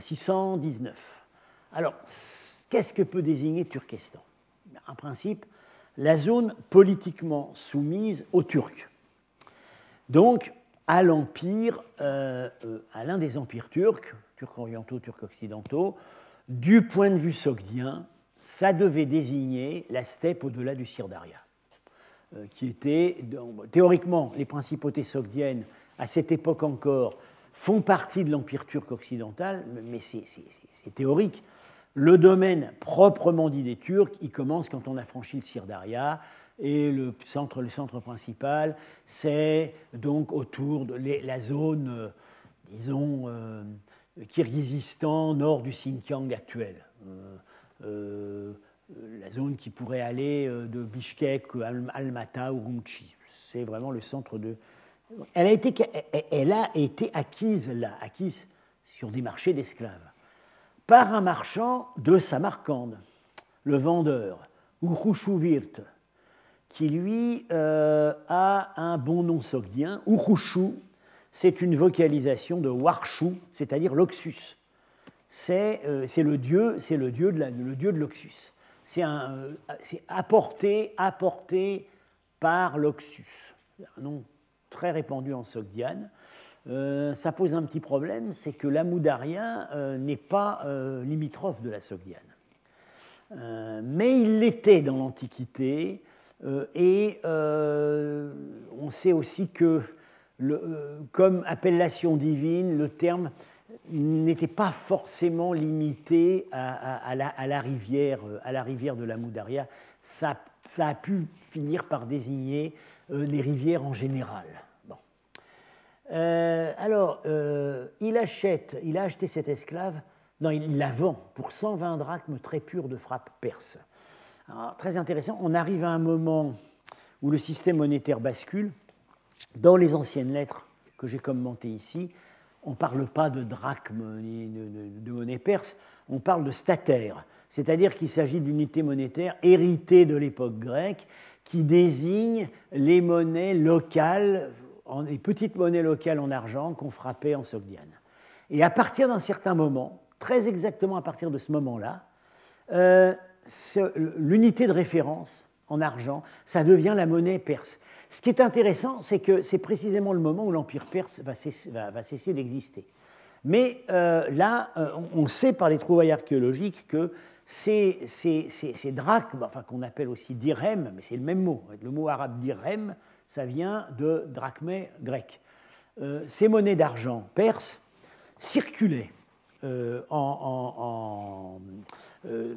619. Euh, alors, qu'est-ce que peut désigner Turkestan? En principe, la zone politiquement soumise aux Turcs. Donc, à l'empire, euh, à l'un des empires turcs, turcs orientaux, turcs occidentaux, du point de vue sogdien, ça devait désigner la steppe au-delà du Sirdaria, euh, qui était, théoriquement, les principautés sogdiennes, à cette époque encore, font partie de l'empire turc occidental, mais c'est théorique. Le domaine proprement dit des Turcs, il commence quand on a franchi le Sirdaria, et le centre, le centre principal, c'est donc autour de la zone, euh, disons, euh, Kirghizistan, nord du Xinjiang actuel. Euh, euh, la zone qui pourrait aller de Bishkek, Almaty ou Urumqi. C'est vraiment le centre de. Elle a été acquise là, acquise sur des marchés d'esclaves, par un marchand de Samarcande, le vendeur, Urushuvirt, qui lui a un bon nom sogdien, Urushu, c'est une vocalisation de Warshu, c'est-à-dire l'Oxus. C'est euh, le dieu, c'est le dieu de le dieu de l'Oxus. C'est euh, apporté, apporté par l'Oxus. Un nom très répandu en Sogdiane. Euh, ça pose un petit problème, c'est que l'Amoudaria n'est pas limitrophe de la Sogdiane. mais il l'était dans l'Antiquité, et on sait aussi que euh, comme appellation divine, le terme n'était pas forcément limité à, la, rivière, à la rivière de la Moudaria. Ça, a pu finir par désigner euh, les rivières en général. Euh, alors, il achète, il a acheté cet esclave, non, il la vend pour 120 drachmes très purs de frappe perse. très intéressant, on arrive à un moment où le système monétaire bascule. Dans les anciennes lettres que j'ai commentées ici, on ne parle pas de drachme ni de, monnaie perse, on parle de statère, c'est-à-dire qu'il s'agit d'unités monétaires héritées de l'époque grecque qui désignent les monnaies locales, les petites monnaies locales en argent qu'on frappait en Sogdiane. Et à partir d'un certain moment, très exactement à partir de ce moment-là, euh, l'unité de référence en argent, ça devient la monnaie perse. Ce qui est intéressant, c'est que c'est précisément le moment où l'Empire perse va cesser, d'exister. Mais là, on sait par les trouvailles archéologiques que ces, drachmes, enfin, qu'on appelle aussi dirhem, mais c'est le même mot, le mot arabe dirhem, ça vient de drachmé grec. ces monnaies d'argent perses circulaient euh, euh,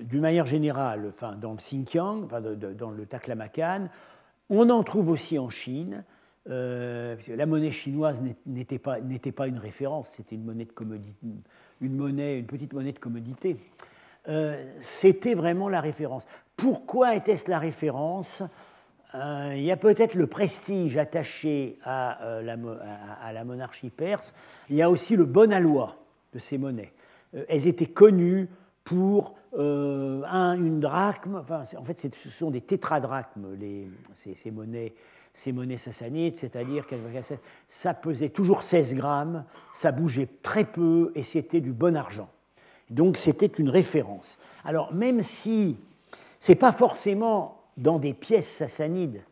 d'une manière générale enfin, dans le Xinjiang, dans le Taklamakan. On en trouve aussi en Chine. Euh, la monnaie chinoise n'était pas, une référence, c'était une monnaie de une, petite monnaie de commodité. c'était vraiment la référence. Pourquoi était-ce la référence? Il y a peut-être le prestige attaché à, la, à, la, monarchie perse, il y a aussi le bon aloi de ces monnaies. Euh, elles étaient connues pour euh, un, une drachme, en fait ce sont des tétradrachmes, ces, monnaies, ces monnaies sassanides, c'est-à-dire que ça pesait toujours 16 grammes, ça bougeait très peu et c'était du bon argent. Donc c'était une référence. Alors même si ce n'est pas forcément dans des pièces sassanides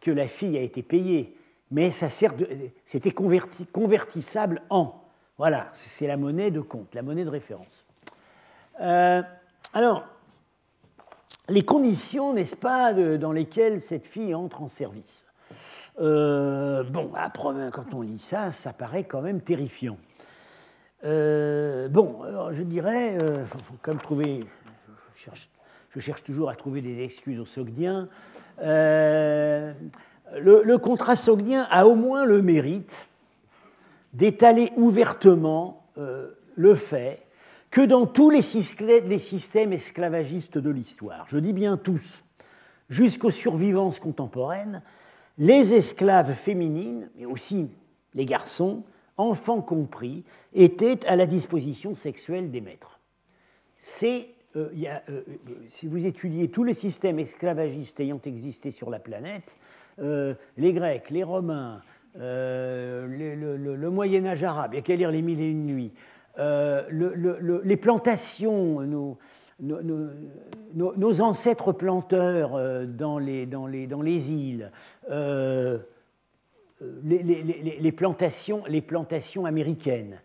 que la fille a été payée, mais ça sert c'était converti, convertissable en. Voilà, c'est la monnaie de compte, la monnaie de référence. Euh, alors, les conditions, n'est-ce pas, dans lesquelles cette fille entre en service? Euh, bon, après, quand on lit ça, ça paraît quand même terrifiant. Euh, bon, je dirais, il faut, quand même trouver, je cherche, je cherche, toujours à trouver des excuses aux Sogdiens. le, le, contrat Sogdien a au moins le mérite d'étaler ouvertement euh, le fait que dans tous les systèmes esclavagistes de l'histoire, je dis bien tous, jusqu'aux survivances contemporaines, les esclaves féminines, mais aussi les garçons, enfants compris, étaient à la disposition sexuelle des maîtres. C'est, euh, euh, si vous étudiez tous les systèmes esclavagistes ayant existé sur la planète, les Grecs, les Romains, euh, le, Moyen Âge arabe, il y a qu'à lire les Mille et une nuits, euh, les plantations, nos, ancêtres planteurs euh, dans les, îles, les plantations américaines.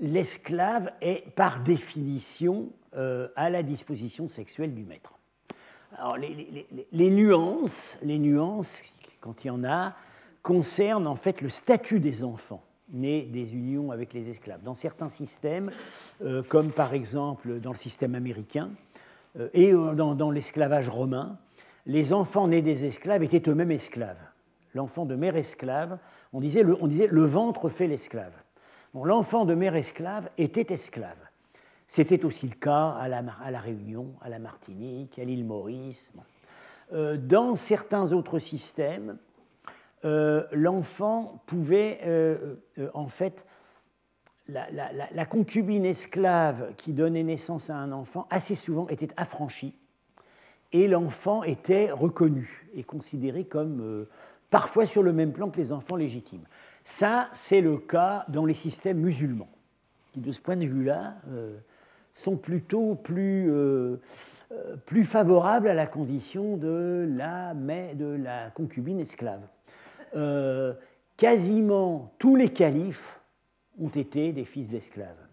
L'esclave est par définition à la disposition sexuelle du maître. Alors les, nuances, les nuances, quand il y en a, concerne en fait le statut des enfants nés des unions avec les esclaves. Dans certains systèmes, euh, comme par exemple dans le système américain euh, et euh, dans, l'esclavage romain, les enfants nés des esclaves étaient eux-mêmes esclaves. L'enfant de mère esclave, on disait on disait, le ventre fait l'esclave. L'enfant de mère esclave était esclave. C'était aussi le cas à la, Réunion, à la Martinique, à l'île Maurice. dans certains autres systèmes, euh, l'enfant pouvait, euh, euh, en fait, la, concubine esclave qui donnait naissance à un enfant, assez souvent était affranchie, et l'enfant était reconnu et considéré comme parfois sur le même plan que les enfants légitimes. Ça, c'est le cas dans les systèmes musulmans, qui, de ce point de vue-là, sont plutôt plus, plus favorables à la condition de la, concubine esclave. Euh, quasiment tous les califes ont été des fils d'esclaves.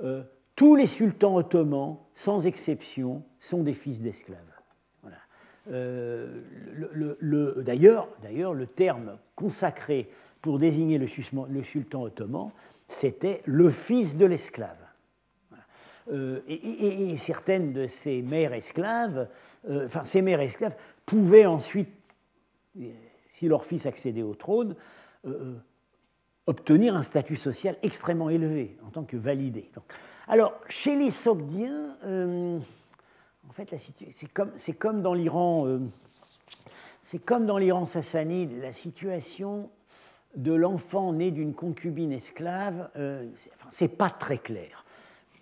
Euh, tous les sultans ottomans, sans exception, sont des fils d'esclaves. Voilà. Euh, d'ailleurs, le terme consacré pour désigner le, sultan ottoman, c'était le fils de l'esclave. et, certaines de ces mères esclaves, enfin ces mères esclaves, pouvaient ensuite si leur fils accédait au trône, euh, euh, obtenir un statut social extrêmement élevé en tant que validé. alors, chez les Sogdiens, euh, en fait, c'est c'est comme dans l'Iran sassanide, la situation de l'enfant né d'une concubine esclave, c'est pas très clair.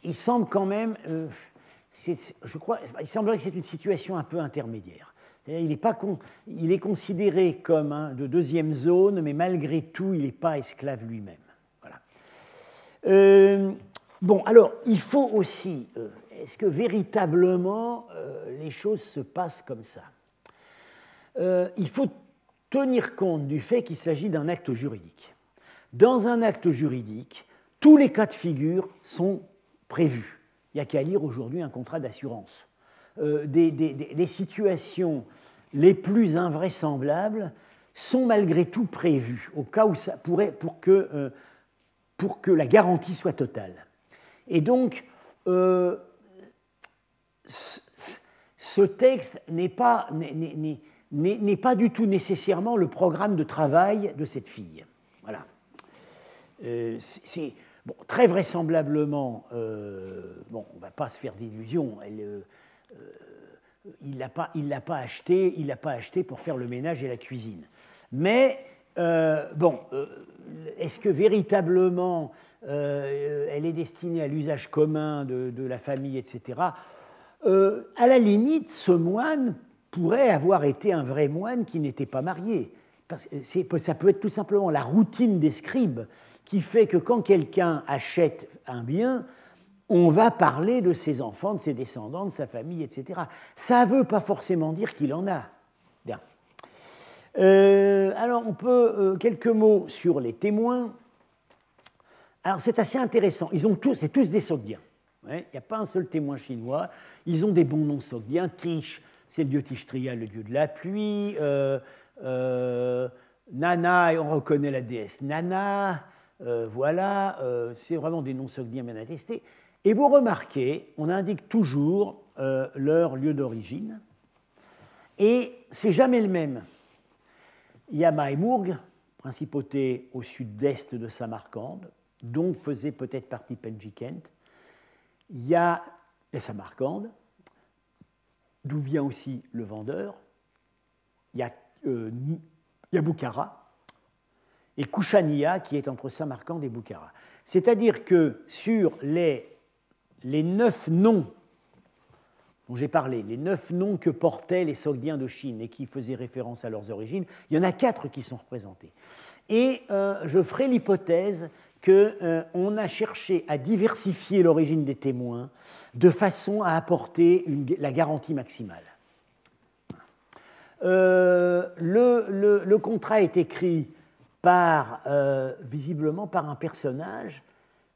Il semble quand même, je crois, il semblerait que c'est une situation un peu intermédiaire. Il est, pas il est considéré comme de deuxième zone, mais malgré tout, il n'est pas esclave lui-même. Voilà. Euh, bon, alors, il faut aussi, euh, est-ce que véritablement euh, les choses se passent comme ça? Il faut tenir compte du fait qu'il s'agit d'un acte juridique. Dans un acte juridique, tous les cas de figure sont prévus. Il n'y a qu'à lire aujourd'hui un contrat d'assurance. Euh, des, situations les plus invraisemblables sont malgré tout prévues, au cas où ça pourrait, pour que, euh, pour que la garantie soit totale. Et donc, euh, ce texte n'est pas, n'est pas du tout nécessairement le programme de travail de cette fille. Voilà. c'est bon, très vraisemblablement, bon, on ne va pas se faire d'illusions, euh, il l'a pas, pas, acheté, il l'a pas acheté pour faire le ménage et la cuisine. Mais euh, bon, euh, est-ce que véritablement elle est destinée à l'usage commun de, la famille, etc. à la limite, ce moine pourrait avoir été un vrai moine qui n'était pas marié. Ça peut être tout simplement la routine des scribes qui fait que quand quelqu'un achète un bien, on va parler de ses enfants, de ses descendants, de sa famille, etc. Ça ne veut pas forcément dire qu'il en a. Bien. Euh, alors, on peut euh, quelques mots sur les témoins. Alors, c'est assez intéressant. Ils ont tous, c'est tous des Sogdiens. Il n'y a pas un seul témoin chinois. Ils ont des bons noms Sogdiens. Tish, c'est le dieu Tishtria, le dieu de la pluie. Euh, Nana, on reconnaît la déesse Nana. voilà, c'est vraiment des noms Sogdiens bien attestés. Et vous remarquez, on indique toujours euh, leur lieu d'origine, et c'est jamais le même. Il y a principauté au sud-est de Samarcande, dont faisait peut-être partie Penjikent. Il y a Samarcande, d'où vient aussi le vendeur. Il y a, euh, Boukhara et Kouchania, qui est entre Samarcande et Boukhara. C'est-à-dire que sur les les neuf noms dont j'ai parlé, les neuf noms que portaient les Sogdiens de Chine et qui faisaient référence à leurs origines, il y en a quatre qui sont représentés. Et euh, je ferai l'hypothèse qu'on euh, a cherché à diversifier l'origine des témoins de façon à apporter la garantie maximale. Euh, le, contrat est écrit par, visiblement par un personnage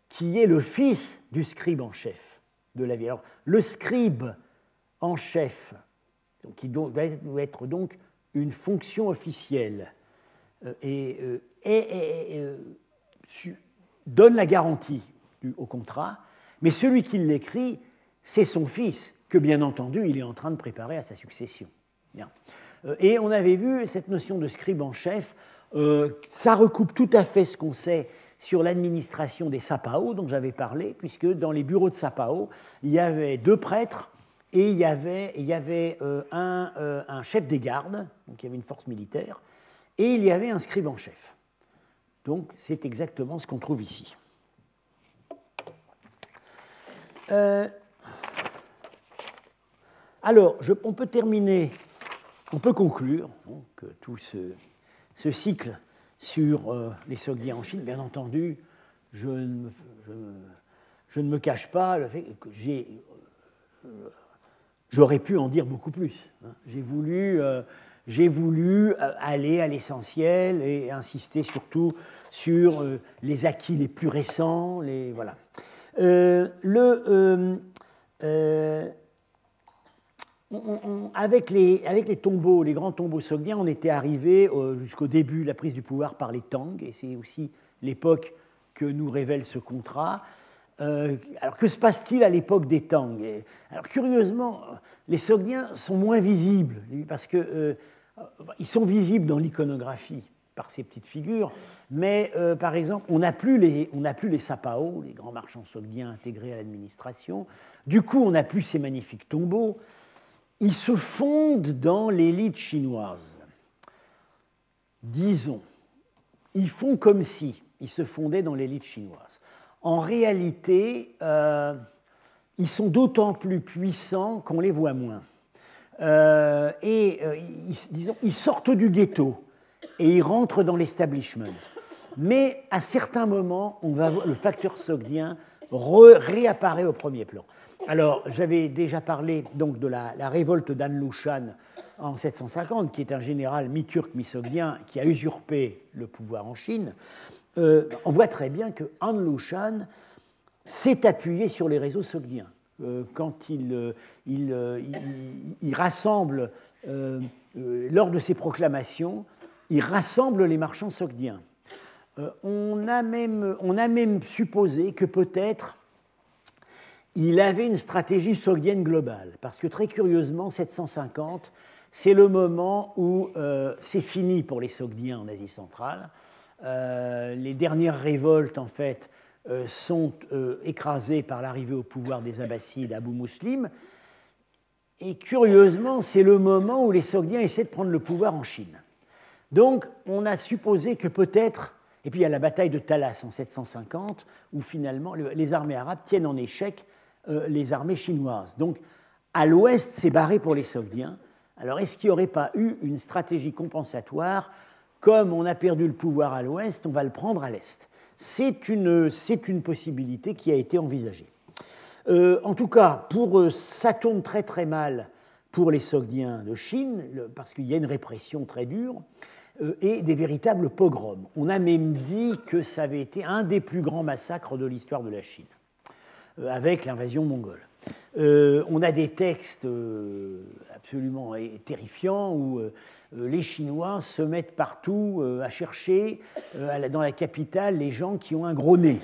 qui est le fils du scribe en chef de la ville. Alors, le scribe en chef, qui doit être donc une fonction officielle, euh, et, euh, euh, donne la garantie au contrat, mais celui qui l'écrit, c'est son fils, que bien entendu, il est en train de préparer à sa succession. Et on avait vu cette notion de scribe en chef, ça recoupe tout à fait ce qu'on sait sur l'administration des Sapao, dont j'avais parlé, puisque dans les bureaux de Sapao, il y avait deux prêtres et il y avait, euh, un, euh, un, chef des gardes, donc il y avait une force militaire, et il y avait un scribe en chef. Donc c'est exactement ce qu'on trouve ici. Euh, alors, on peut terminer, on peut conclure que tout ce, cycle sur euh, les Sogdiens en Chine, bien entendu, je ne me, cache pas le fait que euh, j'aurais pu en dire beaucoup plus. Hein. J'ai voulu, j'ai voulu aller à l'essentiel et insister surtout sur les acquis les plus récents. Les, voilà. le, avec, les, avec les tombeaux, les grands tombeaux sogdiens, on était arrivé euh, jusqu'au début de la prise du pouvoir par les Tang, et c'est aussi l'époque que nous révèle ce contrat. Euh, alors que se passe-t-il à l'époque des Tang? Alors curieusement, les Sogdiens sont moins visibles, parce euh, ils sont visibles dans l'iconographie par ces petites figures, mais par exemple, on n'a plus, les, on les Sapao, les grands marchands sogdiens intégrés à l'administration, du coup on n'a plus ces magnifiques tombeaux, ils se fondent dans l'élite chinoise. Disons, ils font comme si ils se fondaient dans l'élite chinoise. En réalité, euh, ils sont d'autant plus puissants qu'on les voit moins. Euh, et euh, ils, disons, ils sortent du ghetto et ils rentrent dans l'establishment. Mais à certains moments, le facteur sogdien réapparaît au premier plan. Alors, j'avais déjà parlé donc de la, révolte d'An Lushan en 750, qui est un général mi-turc, mi-sogdien, qui a usurpé le pouvoir en Chine. Euh, on voit très bien que An Lushan s'est appuyé sur les réseaux sogdiens. Euh, quand il, euh, il, rassemble, lors de ses proclamations, il rassemble les marchands sogdiens. on, a même, on a même supposé que peut-être il avait une stratégie sogdienne globale, parce que très curieusement, 750, c'est le moment où c'est fini pour les sogdiens en Asie centrale. les dernières révoltes, en fait, euh, sont euh, écrasés par l'arrivée au pouvoir des Abbassides Abou Muslim. Et curieusement, c'est le moment où les Sogdiens essaient de prendre le pouvoir en Chine. Donc, on a supposé que peut-être, et puis il y a la bataille de Talas en 750, où finalement les armées arabes tiennent en échec euh, les armées chinoises. Donc, à l'ouest, c'est barré pour les Sogdiens. Alors, est-ce qu'il n'y aurait pas eu une stratégie compensatoire? Comme on a perdu le pouvoir à l'ouest, on va le prendre à l'est c'est une, une, possibilité qui a été envisagée. Euh, en tout cas, pour, euh, ça tourne très très mal pour les Sogdiens de Chine, parce qu'il y a une répression très dure, euh, et des véritables pogroms. On a même dit que ça avait été un des plus grands massacres de l'histoire de la Chine, avec l'invasion mongole. On a des textes absolument terrifiants où euh, les Chinois se mettent partout euh, à chercher euh, dans la capitale les gens qui ont un gros nez.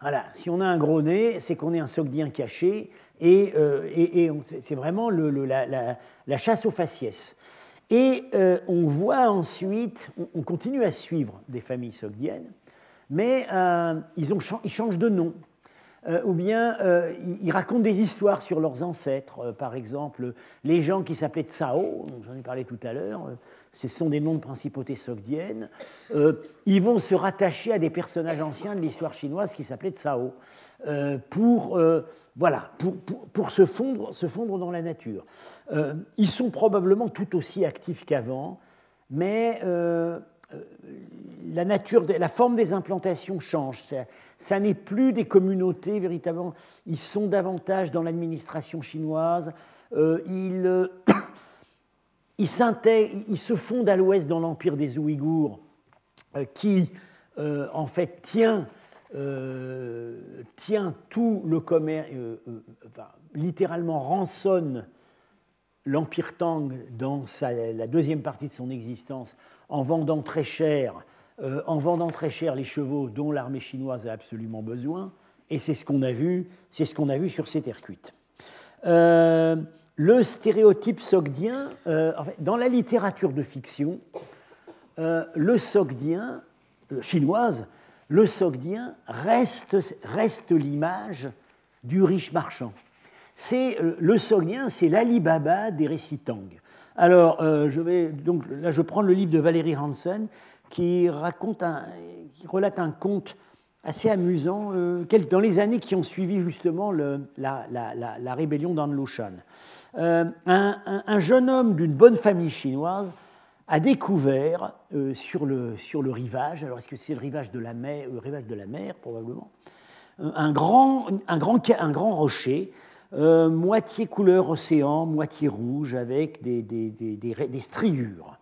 Voilà, si on a un gros nez, c'est qu'on est un sogdien caché et, c'est vraiment la, chasse aux faciès. Et on voit ensuite, on, continue à suivre des familles sogdiennes, mais ils, ils changent de nom. Euh, ou bien euh, ils racontent des histoires sur leurs ancêtres. Euh, par exemple, les gens qui s'appelaient Tsao, j'en ai parlé tout à l'heure, ce sont des noms de principautés sogdiennes, ils vont se rattacher à des personnages anciens de l'histoire chinoise qui s'appelaient Tsao, pour, voilà, pour, pour, se, fondre, se fondre dans la nature. ils sont probablement tout aussi actifs qu'avant, mais la, nature, la forme des implantations change. Ça, n'est plus des communautés véritablement. Ils sont davantage dans l'administration chinoise. Euh, ils, euh, ils, se fondent à l'ouest dans l'empire des Ouïghours, euh, qui en fait tient, tient tout le commerce, littéralement rançonne l'empire Tang dans la deuxième partie de son existence en vendant très cher, euh, en vendant très cher les chevaux dont l'armée chinoise a absolument besoin. Et c'est ce qu'on a vu, c'est ce qu'on a vu sur ces terres cuites. Euh, le stéréotype sogdien, euh, dans la littérature de fiction, le sogdien chinoise, le sogdien reste, reste l'image du riche marchand. C'est le sogdien, c'est l'Alibaba des récits Tang. Alors, euh, je vais, donc, prends le livre de Valérie Hansen qui, raconte un, relate un conte assez amusant euh, dans les années qui ont suivi justement la, rébellion d'Anlushan. Euh, un, un, jeune homme d'une bonne famille chinoise a découvert sur, le, sur le rivage, alors est-ce que c'est le rivage de la mer, le rivage de la mer probablement, un grand rocher euh, moitié couleur océan, moitié rouge, avec des, des, des, striures.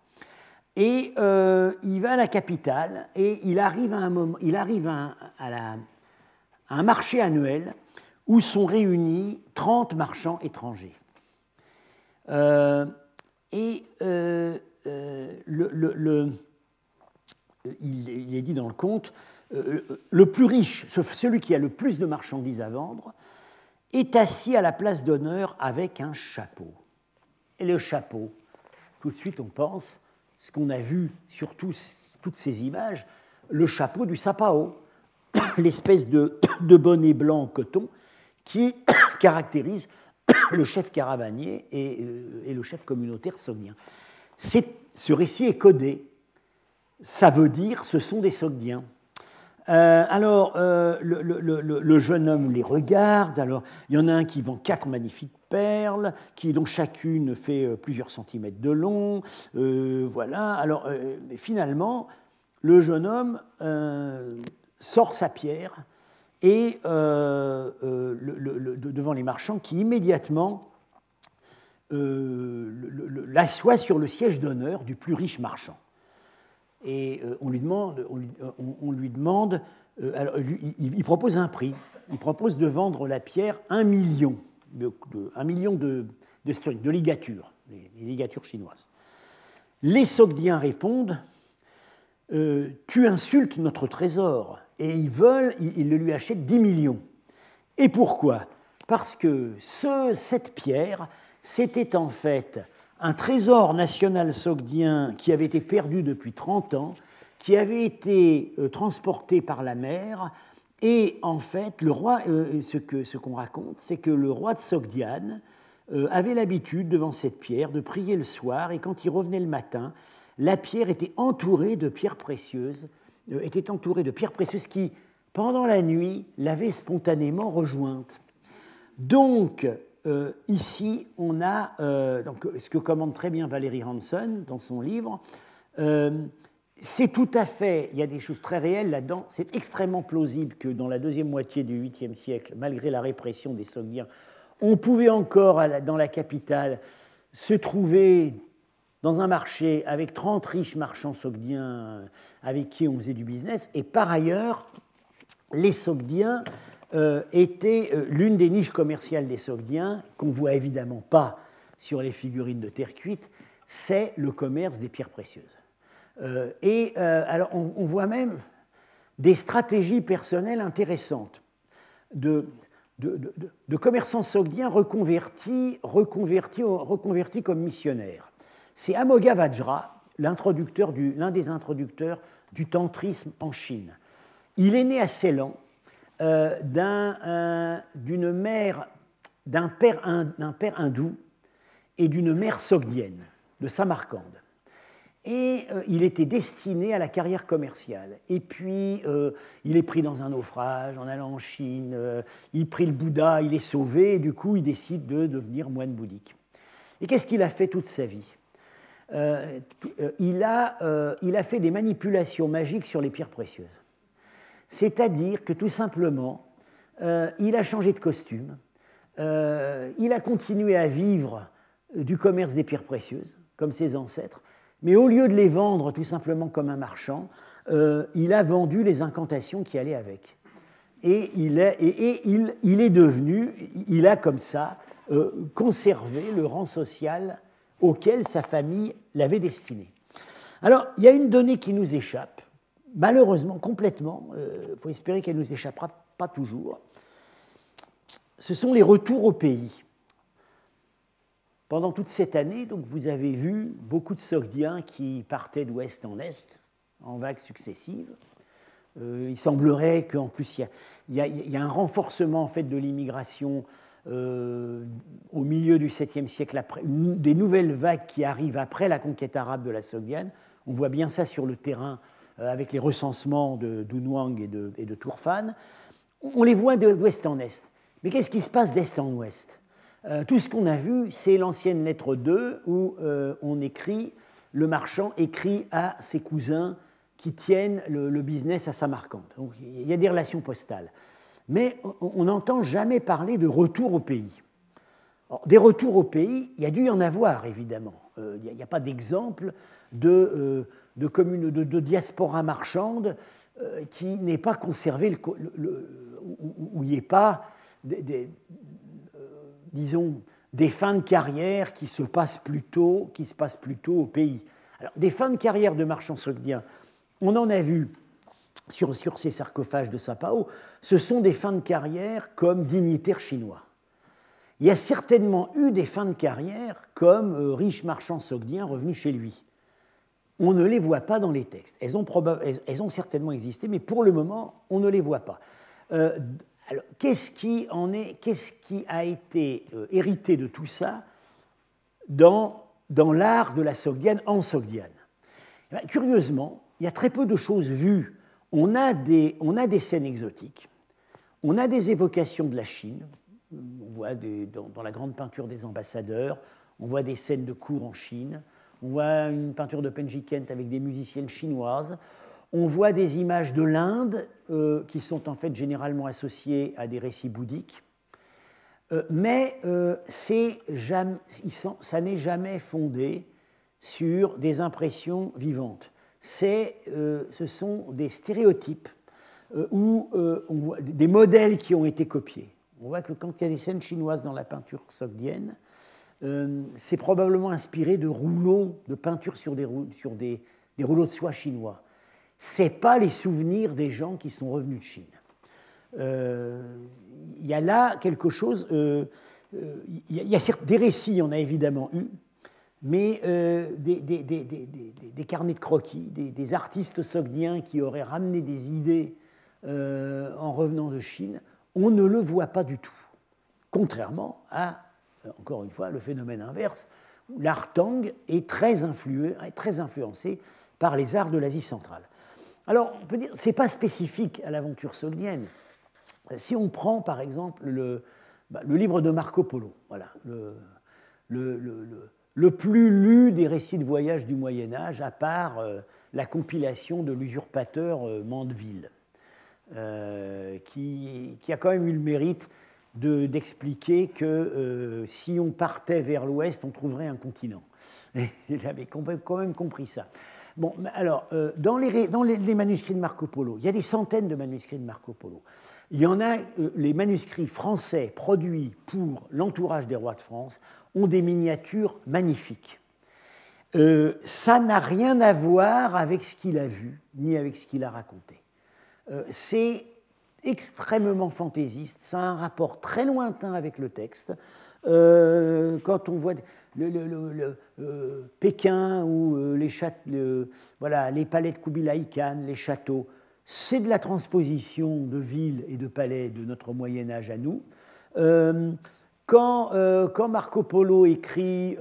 Et euh, il va à la capitale et il arrive à un, il arrive à marché annuel où sont réunis 30 marchands étrangers. Euh, et le, il, il, est dit dans le conte, le plus riche, celui qui a le plus de marchandises à vendre, est assis à la place d'honneur avec un chapeau. Et le chapeau, tout de suite on pense, ce qu'on a vu sur toutes ces images, le chapeau du sapao, l'espèce de, bonnet blanc en coton qui caractérise le chef caravanier et, euh, le chef communautaire sogdien. Ce récit est codé. Ça veut dire ce sont des sogdiens. Euh, alors, euh, le, jeune homme les regarde. Il y en a un qui vend quatre magnifiques perles, qui donc chacune fait euh, plusieurs centimètres de long. voilà. Alors, finalement, le jeune homme sort sa pierre et devant les marchands qui immédiatement l'assoient sur le siège d'honneur du plus riche marchand. Et on lui demande, on lui, demande alors, il, propose un prix, il propose de vendre la pierre un million, de, million de, de, ligatures, les, ligatures chinoises. Les Sogdiens répondent euh, Tu insultes notre trésor. Et ils veulent, ils, le lui achètent 10 millions. Et pourquoi? Parce que ce, cette pierre, c'était en fait un trésor national sogdien qui avait été perdu depuis 30 ans, qui avait été euh, transporté par la mer et en fait, le roi, euh, ce qu'on ce raconte, c'est que le roi de Sogdiane euh, avait l'habitude, devant cette pierre, de prier le soir, et quand il revenait le matin, la pierre était entourée de pierres précieuses, était entourée de pierres précieuses qui, pendant la nuit, l'avaient spontanément rejointe. Donc, ici, on a donc, ce que commande très bien Valérie Hanson dans son livre c'est tout à fait, il y a des choses très réelles là-dedans, c'est extrêmement plausible que dans la deuxième moitié du 8e siècle, malgré la répression des Sogdiens, on pouvait encore, dans la capitale, se trouver dans un marché avec 30 riches marchands sogdiens euh, avec qui on faisait du business, et par ailleurs, les Sogdiens euh, étaient euh, l'une des niches commerciales des Sogdiens, qu'on voit évidemment pas sur les figurines de terre cuite, c'est le commerce des pierres précieuses. Euh, et alors, on, voit même des stratégies personnelles intéressantes de, commerçants sogdiens reconvertis, reconvertis, reconvertis comme missionnaires. C'est Amoghavajra, l'un des introducteurs du tantrisme en Chine. Il est né à Ceylan euh, d'une mère, d'un père, père, hindou et d'une mère sogdienne de Samarcande et euh, il était destiné à la carrière commerciale. Et puis, euh, il est pris dans un naufrage en allant en Chine, euh, il prit le Bouddha, il est sauvé, et du coup, il décide de devenir moine bouddhique. Et qu'est-ce qu'il a fait toute sa vie? Il a, il, a, fait des manipulations magiques sur les pierres précieuses. C'est-à-dire que tout simplement, il a changé de costume, il a continué à vivre du commerce des pierres précieuses, comme ses ancêtres, mais au lieu de les vendre tout simplement comme un marchand, euh, il a vendu les incantations qui allaient avec. Et il est, devenu, il a comme ça euh, conservé le rang social auquel sa famille l'avait destiné. Alors, il y a une donnée qui nous échappe, malheureusement, complètement, il euh, faut espérer qu'elle ne nous échappera pas toujours. Ce sont les retours au pays. Pendant toute cette année, donc, vous avez vu beaucoup de Sogdiens qui partaient d'ouest en est, en vagues successives. Euh, il semblerait qu'en plus, il y, a, un renforcement en fait, de l'immigration euh, au milieu du 7e siècle, après, des nouvelles vagues qui arrivent après la conquête arabe de la Sogdiane. On voit bien ça sur le terrain avec les recensements de Dunhuang et de, et de Tourfan. On les voit d'ouest en est. Mais qu'est-ce qui se passe d'est en ouest? Euh, tout ce qu'on a vu, c'est l'ancienne lettre 2 où euh, on écrit, le marchand écrit à ses cousins qui tiennent le, business à Samarcande. Donc il y a des relations postales. Mais on n'entend jamais parler de retour au pays. des retours au pays, il y a dû y en avoir, évidemment. Euh, il n'y a, pas d'exemple de, de, commune, de, diaspora marchande qui n'ait pas conservé, le, où il n'y ait pas des, disons, des fins de carrière qui se passent plutôt, qui se passent plutôt au pays. Alors, des fins de carrière de marchands sogdiens, on en a vu sur, sur ces sarcophages de Sapao, ce sont des fins de carrière comme dignitaires chinois. Il y a certainement eu des fins de carrière comme euh, riches marchands sogdiens revenus chez lui. On ne les voit pas dans les textes. Elles ont, elles ont certainement existé, mais pour le moment, on ne les voit pas. Euh, alors, qu'est-ce qui, en est, qu'est-ce qui a été euh, hérité de tout ça dans, dans l'art de la Sogdiane en Sogdiane? Eh ben, Curieusement, il y a très peu de choses vues. On a, des, on a des scènes exotiques, on a des évocations de la Chine, on voit dans, dans, la grande peinture des ambassadeurs, on voit des scènes de cours en Chine, on voit une peinture de Penji Kent avec des musiciennes chinoises, On voit des images de l'Inde qui sont en fait généralement associées à des récits bouddhiques. mais ça n'est jamais fondé sur des impressions vivantes. ce sont des stéréotypes ou des modèles qui ont été copiés. On voit que quand il y a des scènes chinoises dans la peinture sogdienne, euh, c'est probablement inspiré de rouleaux de peinture sur des, rouleaux de soie chinois. Ce n'est pas les souvenirs des gens qui sont revenus de Chine. Euh, il y a là quelque chose. Euh, il y, a certes des récits, en a évidemment eu, mais des, carnets de croquis, des, artistes sogdiens qui auraient ramené des idées en revenant de Chine, on ne le voit pas du tout. Contrairement à encore une fois, le phénomène inverse, où l'art Tang est très, influencé par les arts de l'Asie centrale. Alors, on peut dire, ce n'est pas spécifique à l'aventure soldienne. Si on prend, par exemple, le, bah, livre de Marco Polo, voilà, le, plus lu des récits de voyage du Moyen Âge, à part euh, la compilation de l'usurpateur euh, Mandeville, euh, qui, qui, a quand même eu le mérite d'expliquer que euh, si on partait vers l'ouest, on trouverait un continent. il avait quand même compris ça. Bon, alors, euh, dans, les, dans les, manuscrits de Marco Polo, il y a des centaines de manuscrits de Marco Polo. Il y en a, euh, les manuscrits français produits pour l'entourage des rois de France ont des miniatures magnifiques. ça n'a rien à voir avec ce qu'il a vu, ni avec ce qu'il a raconté. c'est extrêmement fantaisiste, ça a un rapport très lointain avec le texte. Euh, quand on voit le, euh, Pékin ou euh, les, voilà, les palais de Kubilai Khan, les châteaux, c'est de la transposition de villes et de palais de notre Moyen Âge à nous. Quand, quand, Marco Polo écrit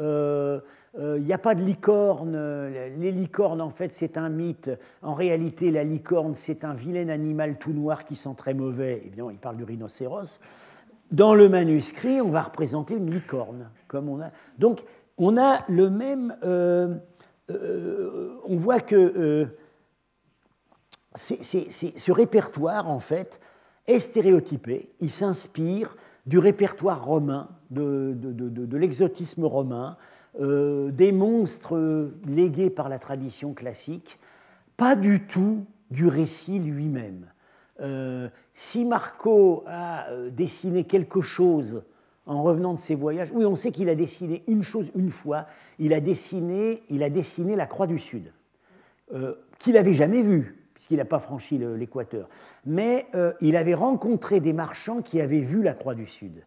il n'y a pas de licorne. Les licornes, en fait, c'est un mythe. En réalité, la licorne, c'est un vilain animal tout noir qui sent très mauvais. Évidemment, il parle du rhinocéros. Dans le manuscrit, on va représenter une licorne. Comme on a... Donc, on a le même. Euh, euh, on voit que euh, ce répertoire, en fait, est stéréotypé. Il s'inspire du répertoire romain, de, de l'exotisme romain, euh, des monstres légués par la tradition classique, pas du tout du récit lui-même. Euh, si Marco a euh, dessiné quelque chose en revenant de ses voyages, oui, on sait qu'il a dessiné une chose une fois, il a dessiné, il a dessiné la Croix du Sud, qu'il n'avait jamais vue, puisqu'il n'a pas franchi l'équateur. Mais il avait rencontré des marchands qui avaient vu la Croix du Sud.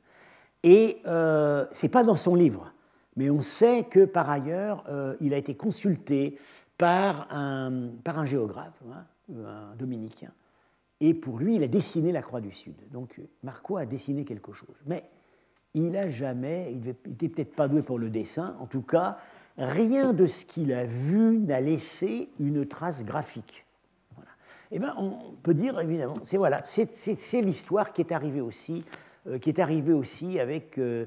Et ce n'est pas dans son livre mais on sait que par ailleurs, euh, il a été consulté par un, par un géographe, hein, un dominicain, et pour lui, il a dessiné la Croix du Sud. Donc Marco a dessiné quelque chose. Mais il n'a jamais, il n'était peut-être pas doué pour le dessin, en tout cas, rien de ce qu'il a vu n'a laissé une trace graphique. Voilà. Eh bien, on peut dire évidemment, c'est voilà, l'histoire qui est arrivée aussi, euh, qui est arrivée aussi avec euh,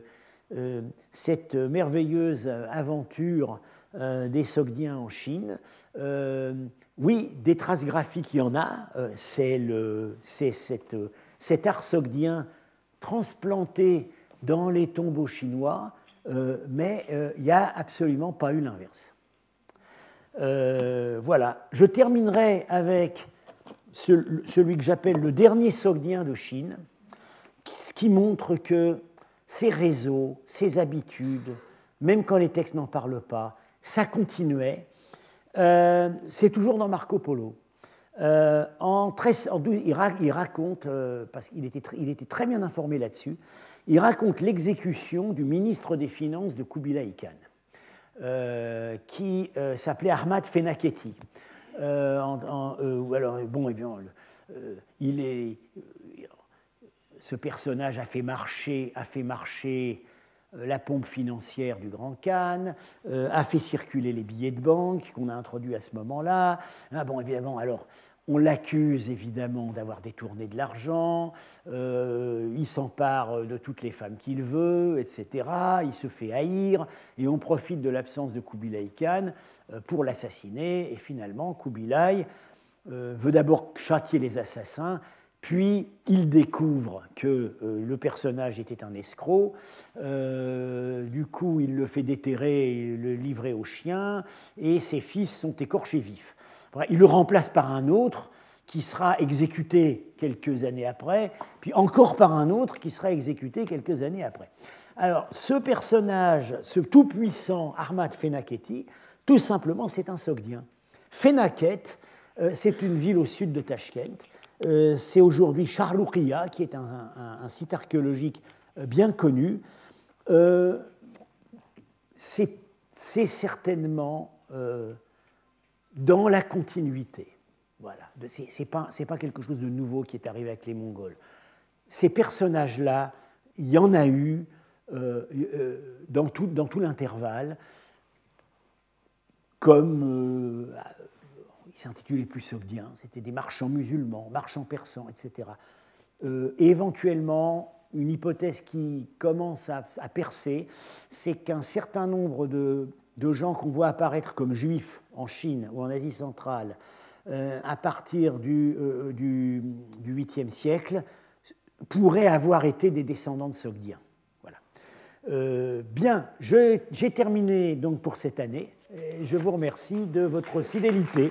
cette merveilleuse aventure euh, des Sogdiens en Chine. Euh, oui, des traces graphiques, il y en a. c'est cet art sogdien transplanté dans les tombeaux chinois, mais il n'y a absolument pas eu l'inverse. voilà, je terminerai avec celui que j'appelle le dernier Sogdien de Chine, ce qui montre que ses réseaux, ses habitudes, même quand les textes n'en parlent pas, ça continuait. Euh, c'est toujours dans Marco Polo. Euh, en, il, raconte, euh, parce qu'il était, il était très bien informé là-dessus, il raconte l'exécution du ministre des Finances de Kubilai Khan, qui s'appelait Ahmad Fenaketi. alors, bon, il est, ce personnage a fait marcher, a fait marcher euh, la pompe financière du Grand Khan, euh, a fait circuler les billets de banque qu'on a introduits à ce moment-là. Ah bon, évidemment, alors, on l'accuse évidemment d'avoir détourné de l'argent, euh, il s'empare de toutes les femmes qu'il veut, etc. Il se fait haïr et on profite de l'absence de Kubilai Khan pour l'assassiner. Et finalement, Kubilai veut d'abord châtier les assassins, puis il découvre que le personnage était un escroc. du coup, il le fait déterrer et le livrer aux chiens, et ses fils sont écorchés vifs. Il le remplace par un autre qui sera exécuté quelques années après, puis encore par un autre qui sera exécuté quelques années après. Alors, ce personnage, ce tout-puissant Ahmad Fenaketi, tout simplement, c'est un Sogdien. Fenaket, euh, c'est une ville au sud de Tashkent. Euh, c'est aujourd'hui Charloukia, qui est un, site archéologique euh, bien connu. c'est certainement dans la continuité voilà. Ce n'est pas, quelque chose de nouveau qui est arrivé avec les Mongols. Ces personnages-là, il y en a eu euh, euh, dans tout, dans tout l'intervalle, comme euh, s'intitulaient plus sogdiens, c'était des marchands musulmans, marchands persans, etc. éventuellement, une hypothèse qui commence à, percer, c'est qu'un certain nombre de, gens qu'on voit apparaître comme juifs en Chine ou en Asie centrale, euh, à partir du, euh, du, 8e siècle, pourraient avoir été des descendants de Sogdiens. Voilà. Euh, bien, j'ai terminé donc pour cette année. je vous remercie de votre fidélité.